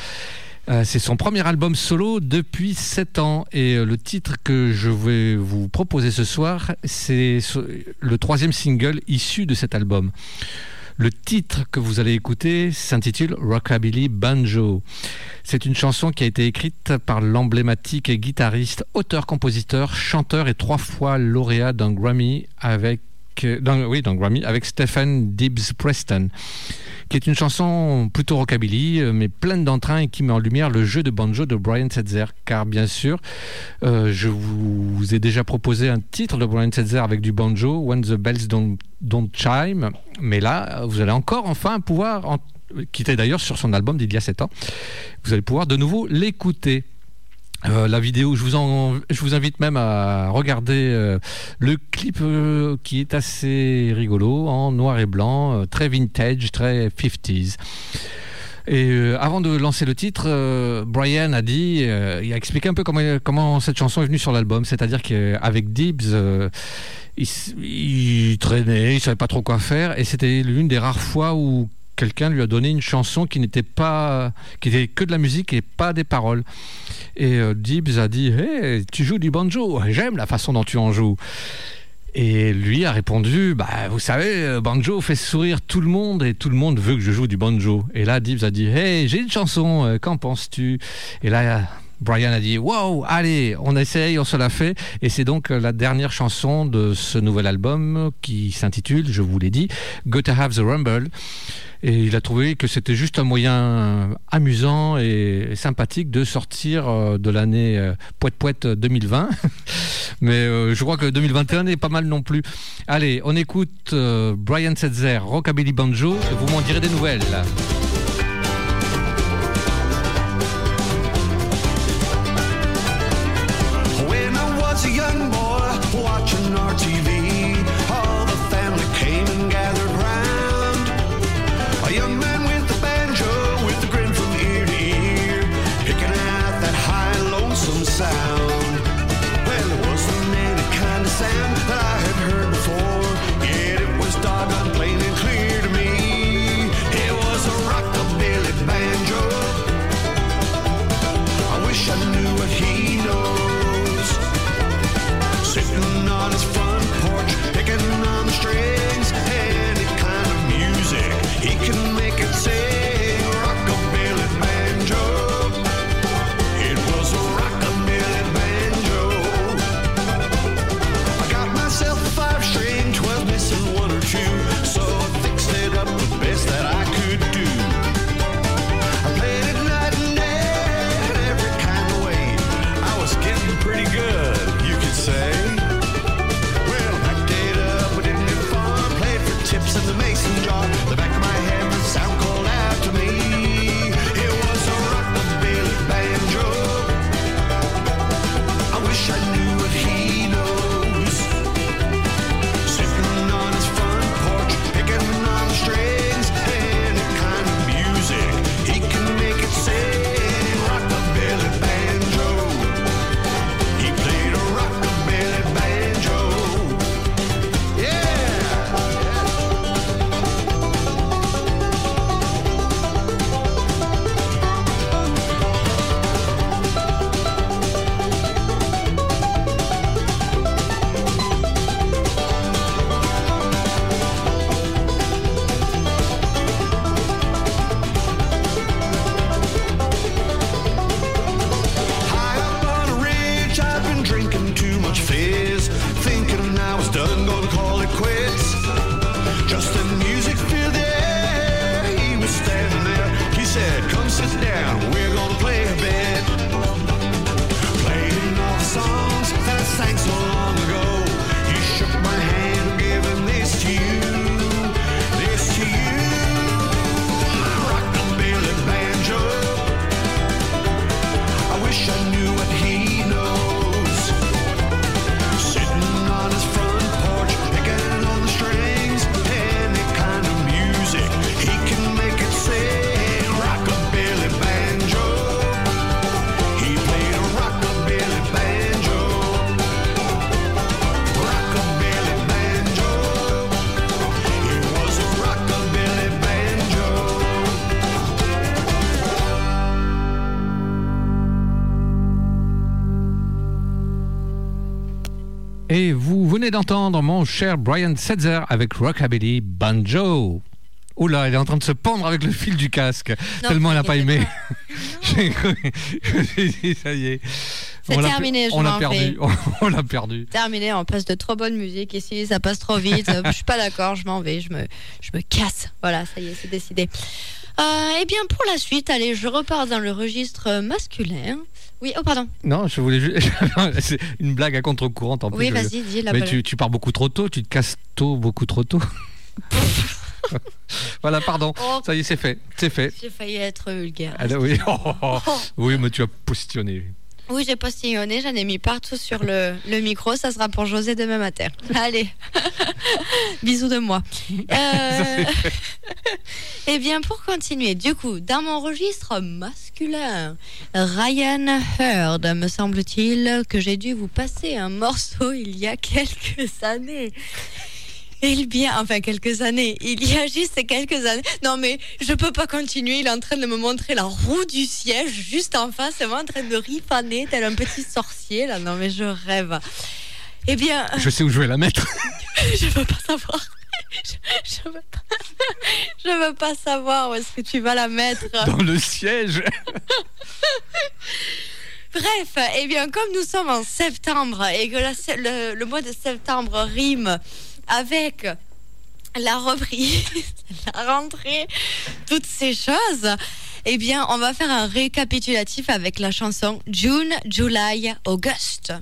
Euh, c'est son premier album solo depuis 7 ans et euh, le titre que je vais vous proposer ce soir, c'est ce- le troisième single issu de cet album. Le titre que vous allez écouter s'intitule Rockabilly Banjo. C'est une chanson qui a été écrite par l'emblématique guitariste, auteur-compositeur, chanteur et trois fois lauréat d'un Grammy avec euh, oui, Grammy, avec Stephen Gibbs Preston, qui est une chanson plutôt rockabilly, euh, mais pleine d'entrain et qui met en lumière le jeu de banjo de Brian Setzer. Car bien sûr, euh, je vous ai déjà proposé un titre de Brian Setzer avec du banjo, When the Bells Don't, don't Chime, mais là, vous allez encore enfin pouvoir, en, qui était d'ailleurs sur son album d'il y a 7 ans, vous allez pouvoir de nouveau l'écouter. Euh, la vidéo, je vous, invite même à regarder euh, le clip euh, qui est assez rigolo, en noir et blanc, très vintage, très 50s. Et avant de lancer le titre, Brian a dit, il a expliqué un peu comment, cette chanson est venue sur l'album, c'est-à-dire qu'avec Dibbs, euh, il, il traînait, il savait pas trop quoi faire, et c'était l'une des rares fois où quelqu'un lui a donné une chanson qui n'était pas, qui était que de la musique et pas des paroles. Et euh, Dibbs a dit, hey, tu joues du banjo, j'aime la façon dont tu en joues. Et lui a répondu, bah, vous savez, euh, banjo fait sourire tout le monde et tout le monde veut que je joue du banjo. Et là, Dibbs a dit, hey, j'ai une chanson, euh, qu'en penses-tu? Et là, Brian a dit, wow, allez, on essaye, on se la fait. Et c'est donc euh, la dernière chanson de ce nouvel album qui s'intitule, je vous l'ai dit, Gotta Have the Rumble. Et il a trouvé que c'était juste un moyen amusant et sympathique de sortir euh, de l'année euh, poète poète 2020. Mais euh, je crois que 2021 est pas mal non plus. Allez, on écoute euh, Brian Setzer, Rockabilly Banjo, et vous m'en direz des nouvelles. Venez d'entendre mon cher Brian Setzer avec Rockabilly Banjo. Oula, elle est en train de se pendre avec le fil du casque, Non, tellement elle n'a pas aimé. J'ai cru- je me suis dit, ça y est. C'est terminé, je On l'a perdu. On l'a perdu. Terminé, on passe de trop bonne musique ici, ça passe trop vite. je suis pas d'accord, je m'en vais, je me, je me casse. Voilà, ça y est, c'est décidé. Euh, eh bien, pour la suite, allez, je repars dans le registre masculin. Oui, oh pardon. Non, je voulais juste. C'est une blague à contre-courant en plus. Oui, vas-y, dis la Mais tu, tu pars beaucoup trop tôt, tu te casses tôt, beaucoup trop tôt. voilà, pardon. Oh. Ça y est, c'est fait. C'est fait. J'ai failli être vulgaire. Ah, oui. oui, mais tu as postillonné. Oui, j'ai postillonné, j'en ai mis partout sur le, le micro. Ça sera pour José demain matin. Allez, bisous de moi. Euh, Eh bien, pour continuer, du coup, dans mon registre masculin, Ryan Hurd, me semble-t-il que j'ai dû vous passer un morceau il y a quelques années. Il bien, enfin quelques années, il y a juste quelques années. Non mais je peux pas continuer, il est en train de me montrer la roue du siège juste en face, il est en train de rifaner tel un petit sorcier là. Non mais je rêve. Eh bien, Je sais où je vais la mettre. je veux pas savoir. Je, je veux pas. Je veux pas savoir où est-ce que tu vas la mettre. Dans le siège. Bref, eh bien, comme nous sommes en septembre et que la- le, le mois de septembre rime avec la reprise, la rentrée, toutes ces choses, eh bien, on va faire un récapitulatif avec la chanson June, July, August.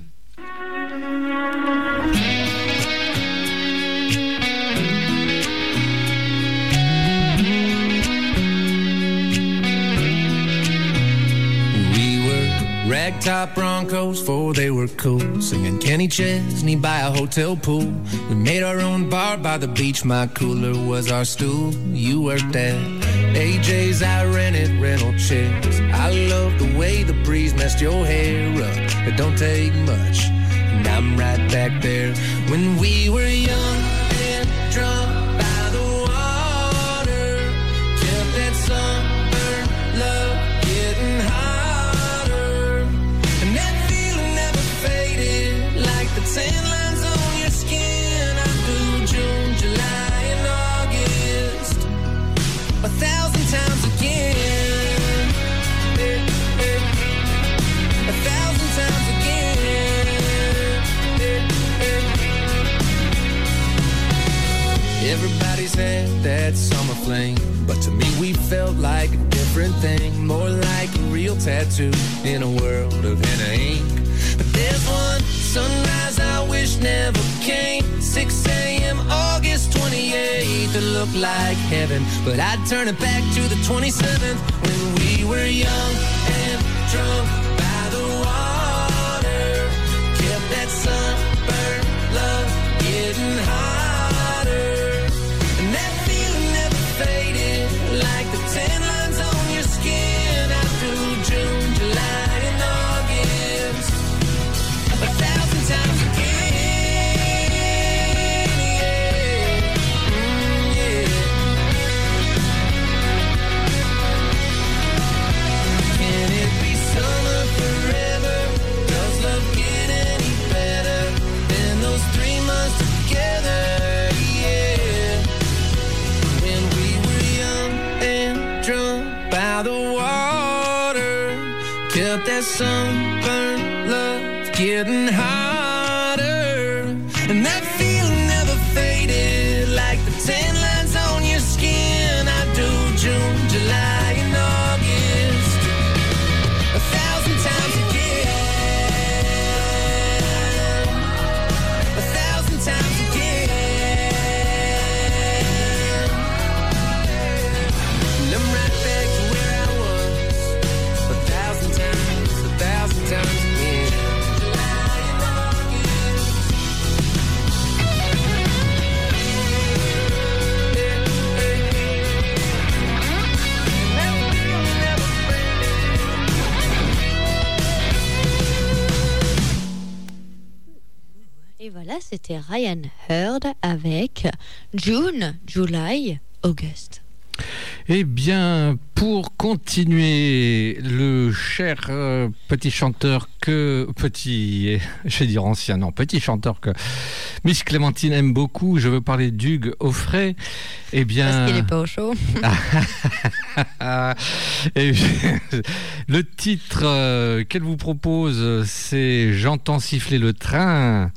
Ragtop Broncos, for they were cool. Singing Kenny Chesney by a hotel pool. We made our own bar by the beach. My cooler was our stool. You worked at AJ's. I rented rental chairs. I love the way the breeze messed your hair up. It don't take much. And I'm right back there when we were young Everybody's had that summer fling, but to me we felt like a different thing, more like a real tattoo in a world of henna ink. But there's one sunrise I wish never came. 6 a.m. August 28th, it looked like heaven, but I'd turn it back to the 27th when we were young and drunk by the water. Kept that sunburned love getting hotter. Sunburned love getting hotter, c'était Ryan Hurd avec June, July, August. Eh bien, pour continuer, le cher euh, petit chanteur que petit, je vais dire ancien, non, petit chanteur que Miss Clémentine aime beaucoup, je veux parler d'Hugues Offray. Eh bien, Parce qu'il n'est pas au chaud. Et le titre euh, qu'elle vous propose, c'est J'entends siffler le train,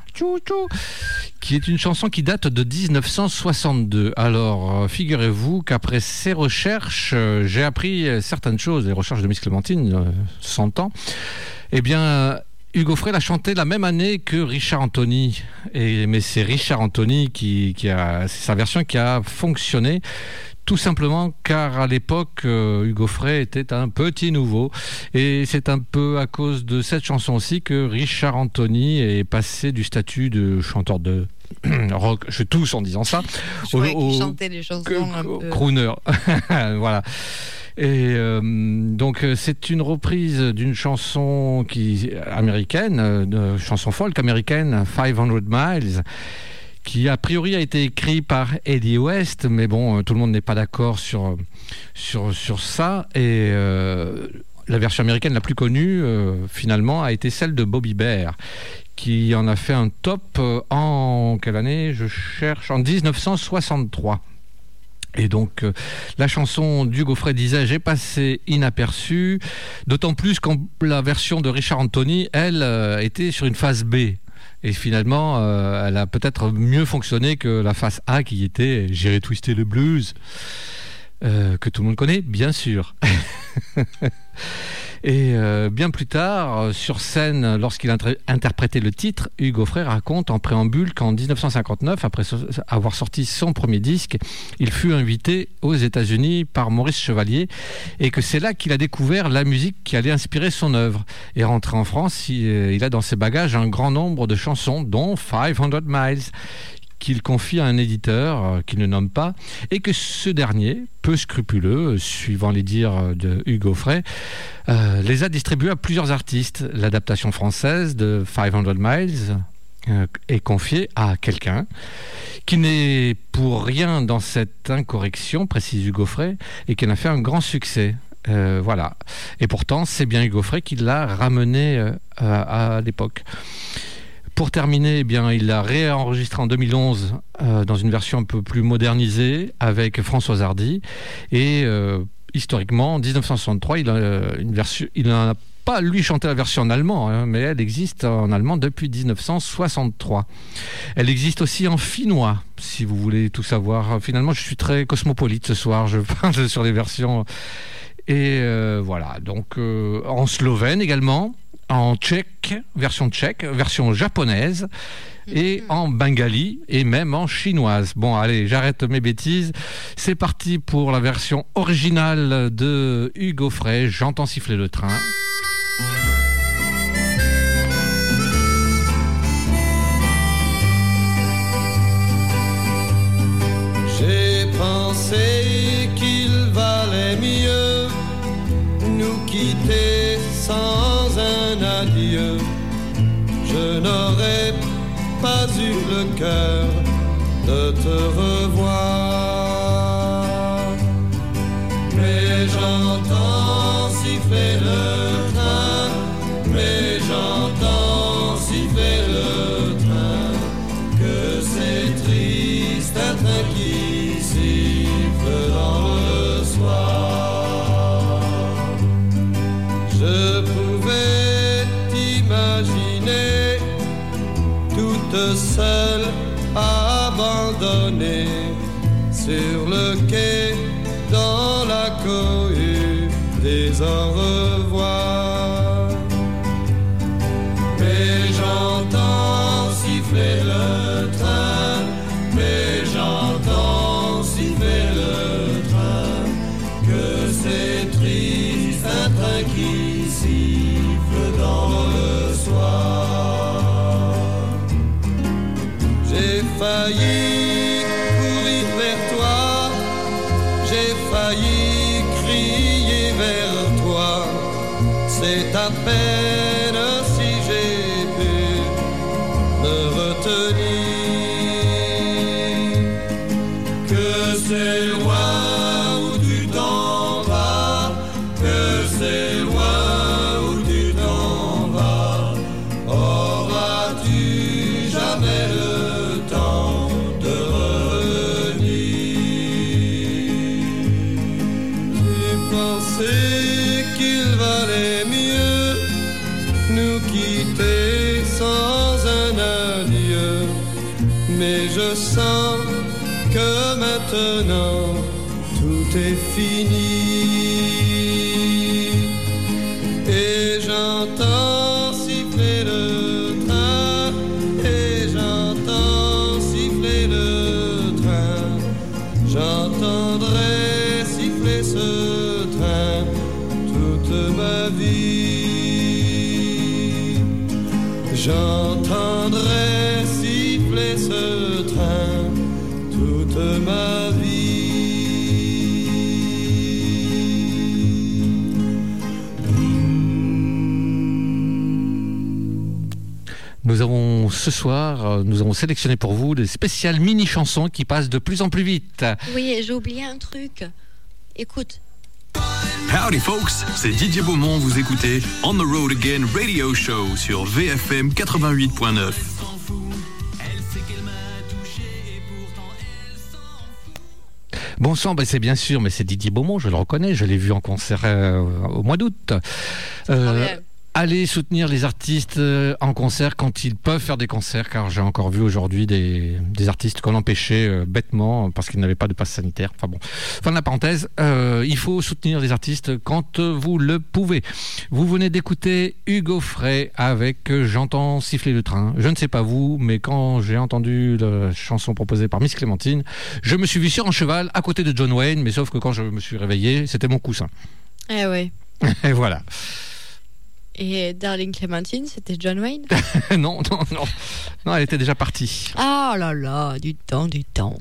qui est une chanson qui date de 1962. Alors, euh, figurez-vous qu'après ces recherches, euh, j'ai appris certaines choses, les recherches de Miss Clémentine, euh, 100 ans. Eh bien, Hugo Frey l'a chanté la même année que Richard Anthony. Mais c'est Richard Anthony qui, a, c'est sa version qui a fonctionné. Tout simplement car à l'époque, euh, Hugo Frey était un petit nouveau. Et c'est un peu à cause de cette chanson aussi que Richard Anthony est passé du statut de chanteur de rock, je tousse en disant ça, Je chantait des chansons un peu... crooner. voilà. Et euh, donc euh, c'est une reprise d'une chanson qui américaine, euh, de chanson folk américaine, 500 Miles, qui a priori a été écrit par Eddie West, mais bon, tout le monde n'est pas d'accord sur, sur, sur ça. Et euh, la version américaine la plus connue, euh, finalement, a été celle de Bobby Bear, qui en a fait un top euh, en quelle année? Je cherche en 1963. Et donc, euh, la chanson d'Hugo Frey disait J'ai passé inaperçu, d'autant plus quand la version de Richard Anthony, elle, euh, était sur une phase B. Et finalement, elle a peut-être mieux fonctionné que la phase A qui était J'irai twister le blues, que tout le monde connaît, bien sûr. Et euh, bien plus tard, euh, sur scène, lorsqu'il a inter- interprétait le titre, Hugo Frey raconte en préambule qu'en 1959, après avoir sorti son premier disque, il fut invité aux États-Unis par Maurice Chevalier et que c'est là qu'il a découvert la musique qui allait inspirer son œuvre. Et rentré en France, il, euh, il a dans ses bagages un grand nombre de chansons, dont 500 Miles qu'il confie à un éditeur euh, qu'il ne nomme pas et que ce dernier, peu scrupuleux, euh, suivant les dires de Hugo Frey, euh, les a distribués à plusieurs artistes. L'adaptation française de 500 Miles est confiée à quelqu'un qui n'est pour rien dans cette incorrection, précise Hugo Frey, et qui en a fait un grand succès. Voilà. Et pourtant, c'est bien Hugo Frey qui l'a ramené à l'époque. Pour terminer, eh bien, il l'a réenregistré en 2011 euh, dans une version un peu plus modernisée avec François Hardy. Et euh, historiquement, en 1963, il a euh, une version, il n'a pas lui chanté la version en allemand, hein, mais elle existe en allemand depuis 1963. Elle existe aussi en finnois, si vous voulez tout savoir. Finalement, je suis très cosmopolite ce soir. Je parle sur les versions. Et euh, voilà, donc euh, en slovène également, en tchèque, version tchèque, version japonaise, et en bengali, et même en chinoise. Bon, allez, j'arrête mes bêtises. C'est parti pour la version originale de Hugo Frey, J'entends siffler le train. J'ai pensé qu'il valait mieux nous quitter sans adieu. Je n'aurais pas eu le cœur de te revoir. Mais j'entends siffler le train, mais j'entends toute seule, abandonnée sur le quai dans la cohue des au failli courir vers toi, j'ai failli crier vers toi. C'est à peine ce soir, euh, nous avons sélectionné pour vous des spéciales mini-chansons qui passent de plus en plus vite. Oui, j'ai oublié un truc. Écoute. Howdy folks, c'est Didier Beaumont, vous écoutez On the Road Again Radio Show sur VFM 88.9. Bon sang, ben c'est bien sûr, mais c'est Didier Beaumont, je le reconnais, je l'ai vu en concert euh, au mois d'août. Euh, allez soutenir les artistes euh, en concert quand ils peuvent faire des concerts, car j'ai encore vu aujourd'hui des, des artistes qu'on empêchait euh, bêtement parce qu'ils n'avaient pas de passe sanitaire. Enfin bon, fin de la parenthèse, euh, il faut soutenir les artistes quand vous le pouvez. Vous venez d'écouter Hugo Frey avec euh, J'entends siffler le train. Je ne sais pas vous, mais quand j'ai entendu la chanson proposée par Miss Clémentine, je me suis vu sur un cheval à côté de John Wayne, mais sauf que quand je me suis réveillé, c'était mon coussin. Eh ouais. Et voilà. Et Darling Clementine, c'était John Wayne? Non, non, non. Non, elle était déjà partie. Ah là là, du temps, du temps.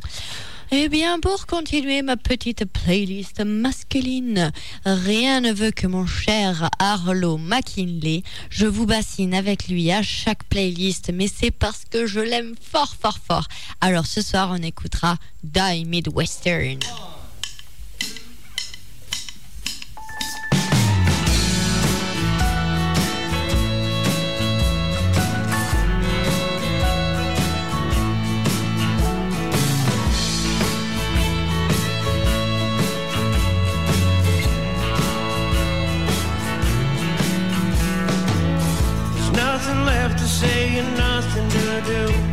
Eh bien, pour continuer ma petite playlist masculine, rien ne veut que mon cher Arlo McKinley. Je vous bassine avec lui à chaque playlist, mais c'est parce que je l'aime fort, fort, fort. Alors ce soir, on écoutera Die Midwestern. There's nothing left to say and nothing to do.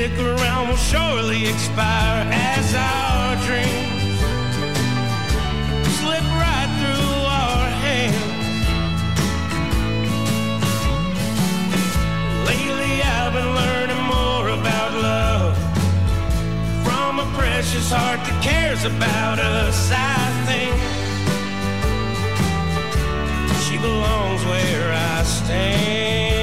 Stick around, we'll surely expire as our dreams slip right through our hands. Lately, I've been learning more about love from a precious heart that cares about us. I think she belongs where I stand.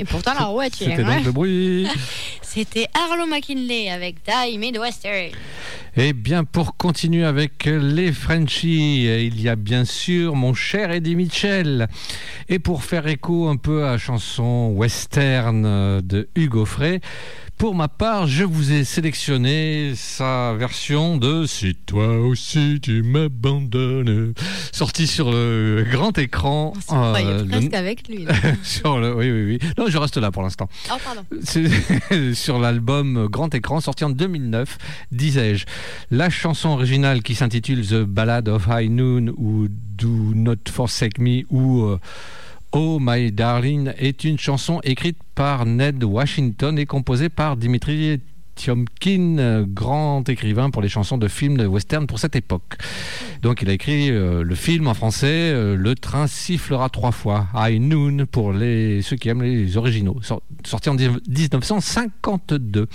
Et pourtant, la roue, tu C'était donc le bruit. C'était Arlo McKinley avec Die Midwestern. Eh bien, pour continuer avec les Frenchies, il y a bien sûr mon cher Eddie Mitchell. Et pour faire écho un peu à la chanson western de Hugo Frey, pour ma part, je vous ai sélectionné sa version de Si toi aussi tu m'abandonnes, sortie sur le grand écran. Se croyait euh, le- avec lui. sur le, oui, oui, oui. Non, je reste là pour l'instant. Oh, pardon. C'est sur l'album Grand Écran sorti en 2009, disais-je. La chanson originale qui s'intitule The Ballad of High Noon ou Do Not Forsake Me ou euh, Oh My Darling est une chanson écrite par Ned Washington et composée par Dimitri Tiomkin, grand écrivain pour les chansons de films de western pour cette époque. Donc il a écrit euh, le film en français euh, Le train sifflera trois fois, High Noon pour les, ceux qui aiment les originaux, Sor- sorti en 1952.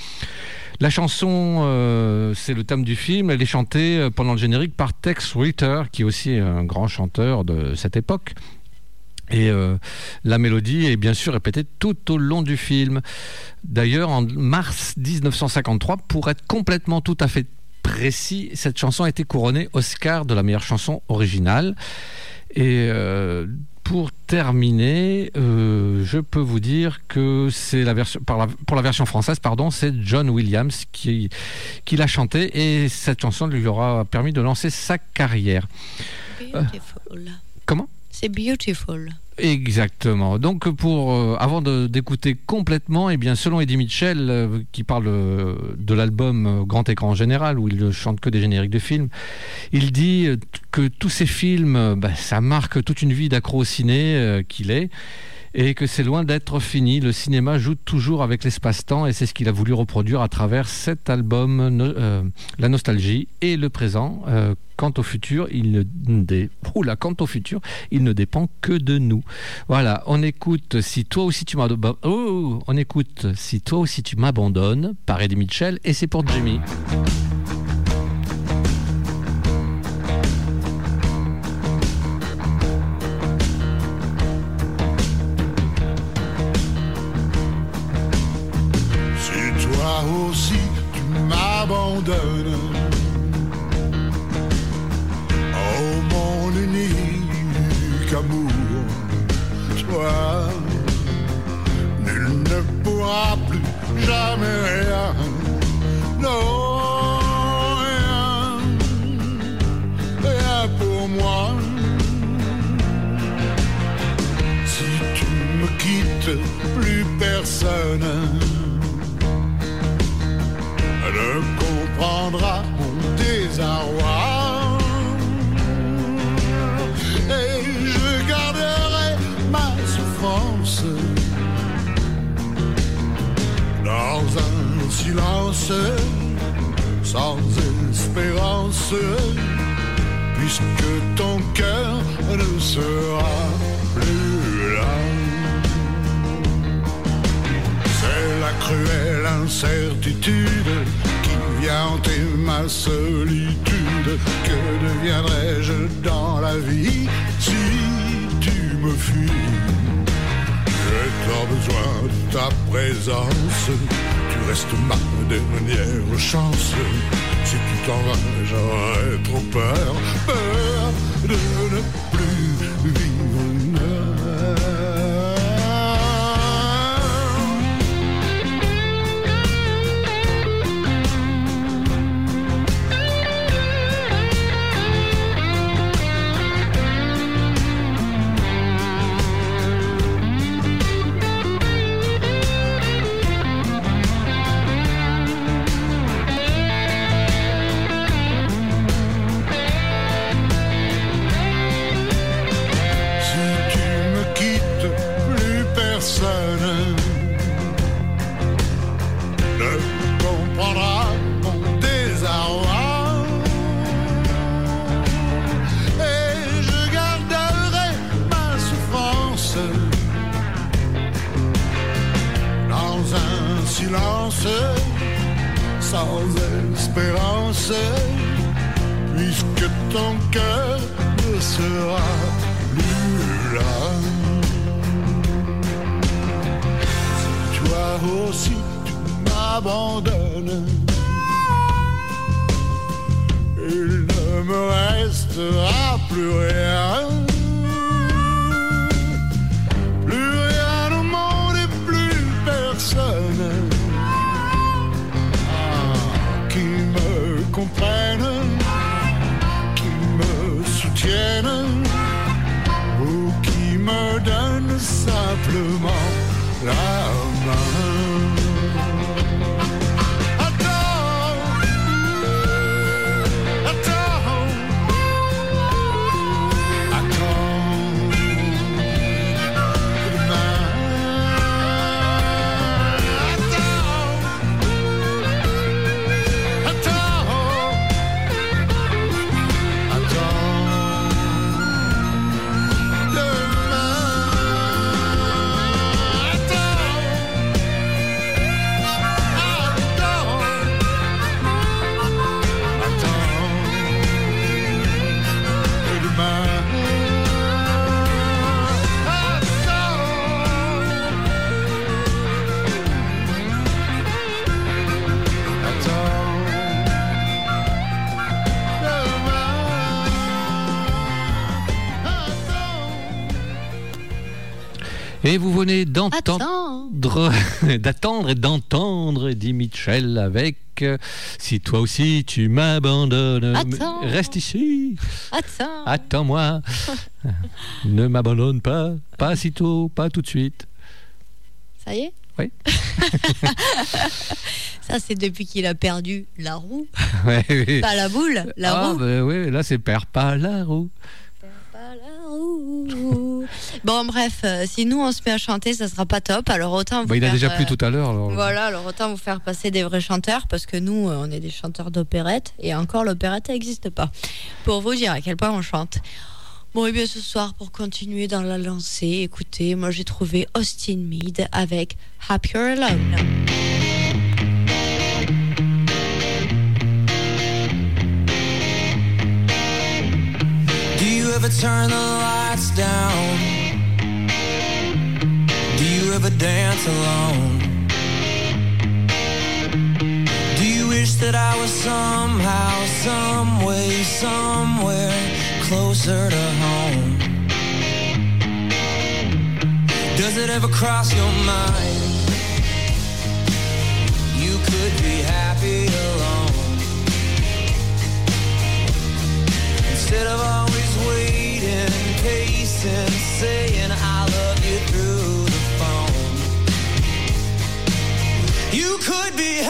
La chanson, euh, c'est le thème du film. Elle est chantée pendant le générique par Tex Ritter, qui est aussi un grand chanteur de cette époque. Et euh, la mélodie est bien sûr répétée tout au long du film. D'ailleurs, en mars 1953, pour être complètement tout à fait précis, cette chanson a été couronnée Oscar de la meilleure chanson originale. Et euh, pour terminer, euh, je peux vous dire que c'est la version par la- pour la version française, pardon, c'est John Williams qui qui l'a chantée et cette chanson lui aura permis de lancer sa carrière. Beautiful. Comment? Beautiful. Exactement. Donc pour euh, avant d'écouter complètement, et bien selon Eddie Mitchell euh, qui parle euh, de l'album Grand Écran en général où il ne chante que des génériques de films, il dit que tous ces films, bah, ça marque toute une vie d'accro au ciné qu'il est. Et que c'est loin d'être fini. Le cinéma joue toujours avec l'espace-temps et c'est ce qu'il a voulu reproduire à travers cet album, la nostalgie et le présent. Quant au futur, il ne dé... Oula, quant au futur, il ne dépend que de nous. Voilà, on écoute si toi aussi tu m'abandonnes. Oh, on écoute si toi aussi tu m'abandonnes par Eddie Mitchell et c'est pour Jimmy. Si toi aussi tu m'abandonnes, oh mon unique amour, toi, nul ne pourra plus jamais rien, non, rien, rien pour moi. Si tu me quittes, plus personne ne comprendra mon désarroi. Silence sans espérance, puisque ton cœur ne sera plus là. C'est la cruelle incertitude qui vient hanter ma solitude. Que deviendrais-je dans la vie si tu me fuis? J'ai tant besoin de ta présence. Tu restes ma dernière chance. Si tu t'en vas, j'aurais trop peur, peur de ne plus sans espérance, puisque ton cœur ne sera plus là. Si toi aussi tu m'abandonnes, il ne me restera plus rien. Qui me soutienne ou qui me donne simplement la main. Et vous venez d'entendre, d'attendre et d'entendre Eddie Mitchell avec euh, Si toi aussi tu m'abandonnes, reste ici, Attends. attends-moi, ne m'abandonne pas, pas si tôt, pas tout de suite. Ça y est? Oui. Ça, c'est depuis qu'il a perdu la roue. Ouais, oui. Pas la boule, la ah, roue. bah oui, là c'est perd pas la roue. Ouh. Bon, bref, euh, si nous on se met à chanter, ça sera pas top. Alors autant vous Bah, il a faire, déjà euh, tout à l'heure. alors. Voilà, alors autant vous faire passer des vrais chanteurs parce que nous, euh, on est des chanteurs d'opérette et encore l'opérette n'existe pas. Pour vous dire à quel point on chante. Bon, et bien ce soir, pour continuer dans la lancée, écoutez, moi j'ai trouvé Austin Mead avec Happier Alone. Ever turn the lights down? Do you ever dance alone? Do you wish that I was somehow, some way, somewhere closer to home? Does it ever cross your mind? You could be happy alone. Instead of waiting, pacing, saying I love you through the phone. You could be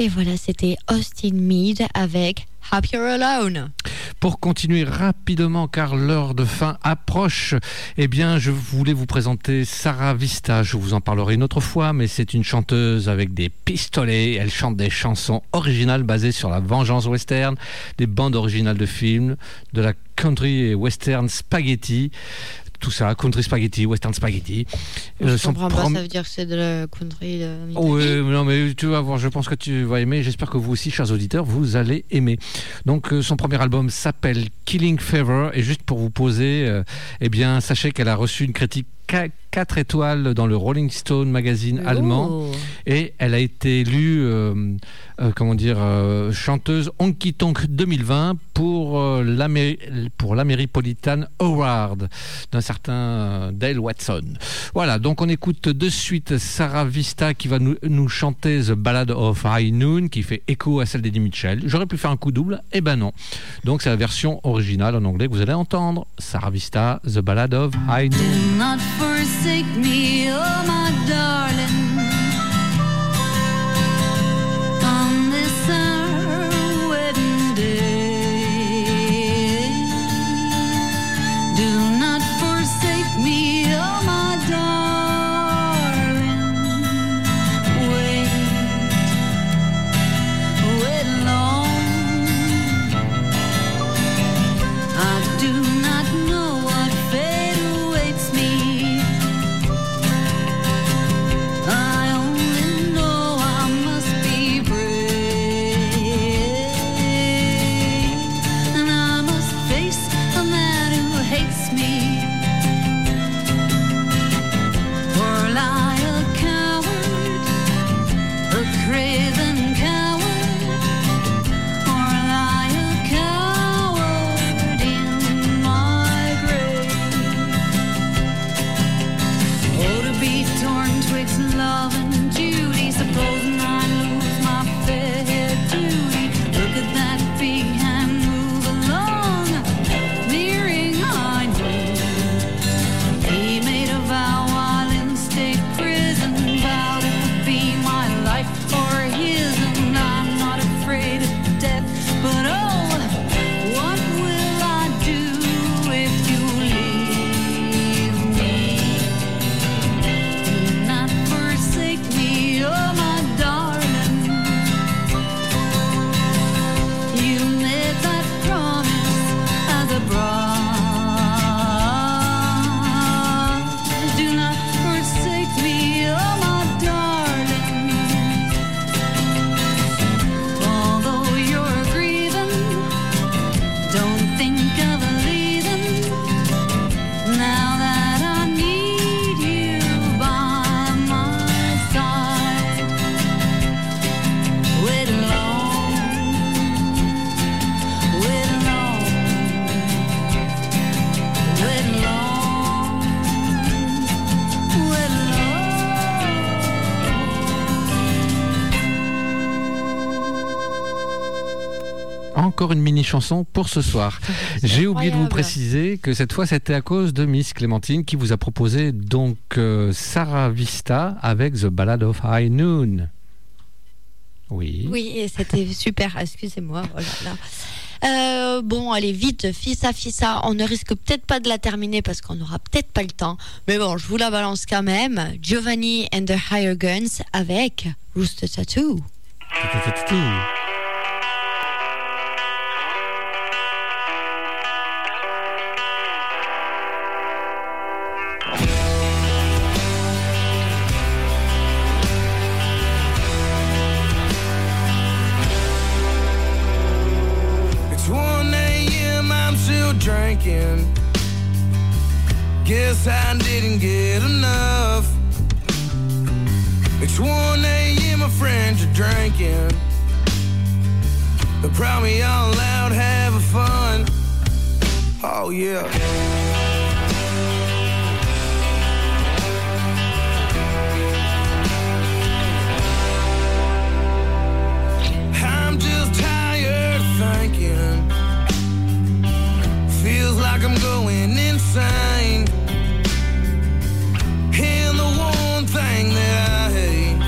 Et voilà, c'était Austin Mead avec Happier Alone. Pour continuer rapidement, car l'heure de fin approche, eh bien, je voulais vous présenter Sarah Vista. Je vous en parlerai une autre fois, mais c'est une chanteuse avec des pistolets. Elle chante des chansons originales basées sur la vengeance western, des bandes originales de films, de la country et western spaghetti. Tout ça, country spaghetti, western spaghetti. Euh, Je son comprends pas, ça veut dire que c'est de la country. de- Oh, oui, non, mais tu vas voir, je pense que tu vas aimer. J'espère que vous aussi, chers auditeurs, vous allez aimer. Donc, euh, son premier album s'appelle Killing Fever. Et juste pour vous poser, euh, eh bien, sachez qu'elle a reçu une critique 4 étoiles dans le Rolling Stone magazine allemand. Et elle a été élue, euh, euh, comment dire, euh, chanteuse Honky Tonk 2020 pour pour l'Ameripolitan Award d'un certain Dale Watson. Voilà, donc on écoute de suite Sarah Vista qui va nous, nous chanter The Ballad of High Noon qui fait écho à celle d'Eddie Mitchell. J'aurais pu faire un coup double, eh ben non. Donc c'est la version originale en anglais que vous allez entendre. Sarah Vista, The Ballad of High Noon. Forsake me, oh my darling. Chanson pour ce soir. J'ai oublié de vous préciser que cette fois c'était à cause de Miss Clémentine qui vous a proposé donc euh, Sarah Vista avec The Ballad of High Noon. Oui. Oui, et c'était super. Excusez-moi. oh là là. Euh, bon, allez vite, fissa fissa. On ne risque peut-être pas de la terminer parce qu'on n'aura peut-être pas le temps. Mais bon, je vous la balance quand même. Giovanni and the Higher Guns avec Rooster Tattoo. Drinking. Guess I didn't get enough. It's 1 a.m., my friends are drinking. They're probably all out having fun. Oh, yeah. feels like I'm going insane. And the one thing that I hate,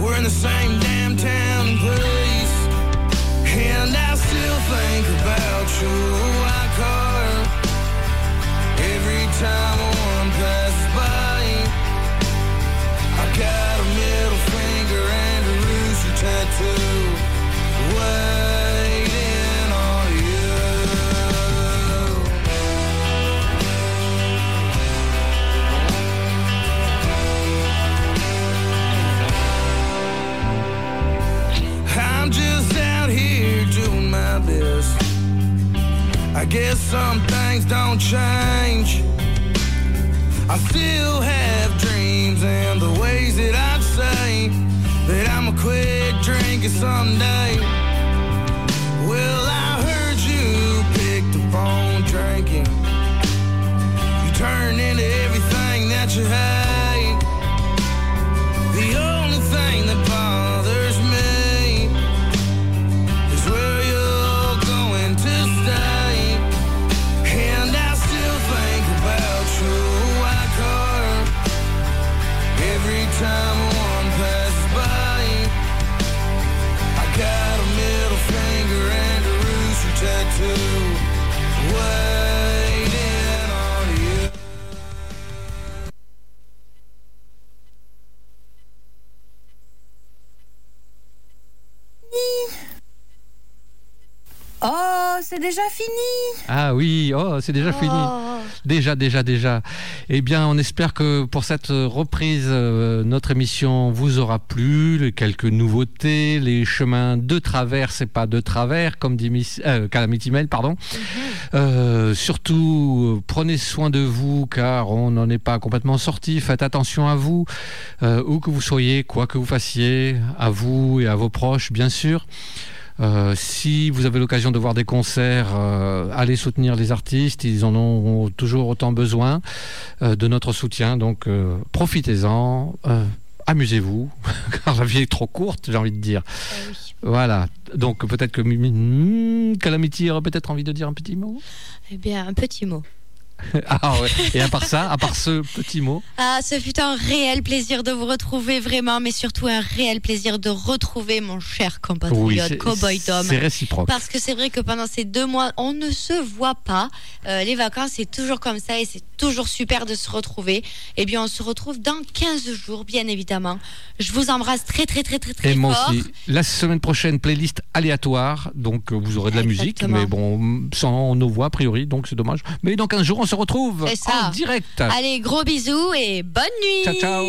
we're in the same damn town and place. And I still think about you. Some things don't change. I still have dreams and the ways that I'd say that I'ma quit drinking someday. C'est déjà fini. Ah oui, oh, c'est déjà fini. Déjà, déjà, déjà. Eh bien, on espère que pour cette reprise, euh, notre émission vous aura plu. Les quelques nouveautés, les chemins de travers, c'est pas de travers, comme dit Miss, euh, Calamity Mail, pardon. Euh, surtout, euh, prenez soin de vous, car on n'en est pas complètement sorti. Faites attention à vous, où que vous soyez, quoi que vous fassiez, à vous et à vos proches, bien sûr. Euh, si vous avez l'occasion de voir des concerts, euh, allez soutenir les artistes. Ils en ont toujours autant besoin euh, de notre soutien. Donc profitez-en, amusez-vous, car la vie est trop courte, j'ai envie de dire. Voilà. Donc peut-être que Mimi- Calamity aurait peut-être envie de dire un petit mot? Eh bien, un petit mot. ah ouais. Et à part ça, à part ce petit mot, Ah, ce fut un réel plaisir de vous retrouver vraiment, mais surtout un réel plaisir de retrouver mon cher compatriote Cowboy Tom. c'est réciproque. Parce que c'est vrai que pendant ces deux mois, on ne se voit pas. Euh, les vacances, c'est toujours comme ça et c'est toujours super de se retrouver. Eh bien, on se retrouve dans 15 jours, bien évidemment. Je vous embrasse très, très, très, très, très Et moi fort. aussi. La semaine prochaine, playlist aléatoire. Donc, euh, vous aurez de la musique, mais bon, sans nos voix, a priori, donc c'est dommage. Mais dans 15 jours, on se retrouve C'est ça. en direct. Allez, gros bisous et bonne nuit. Ciao, ciao.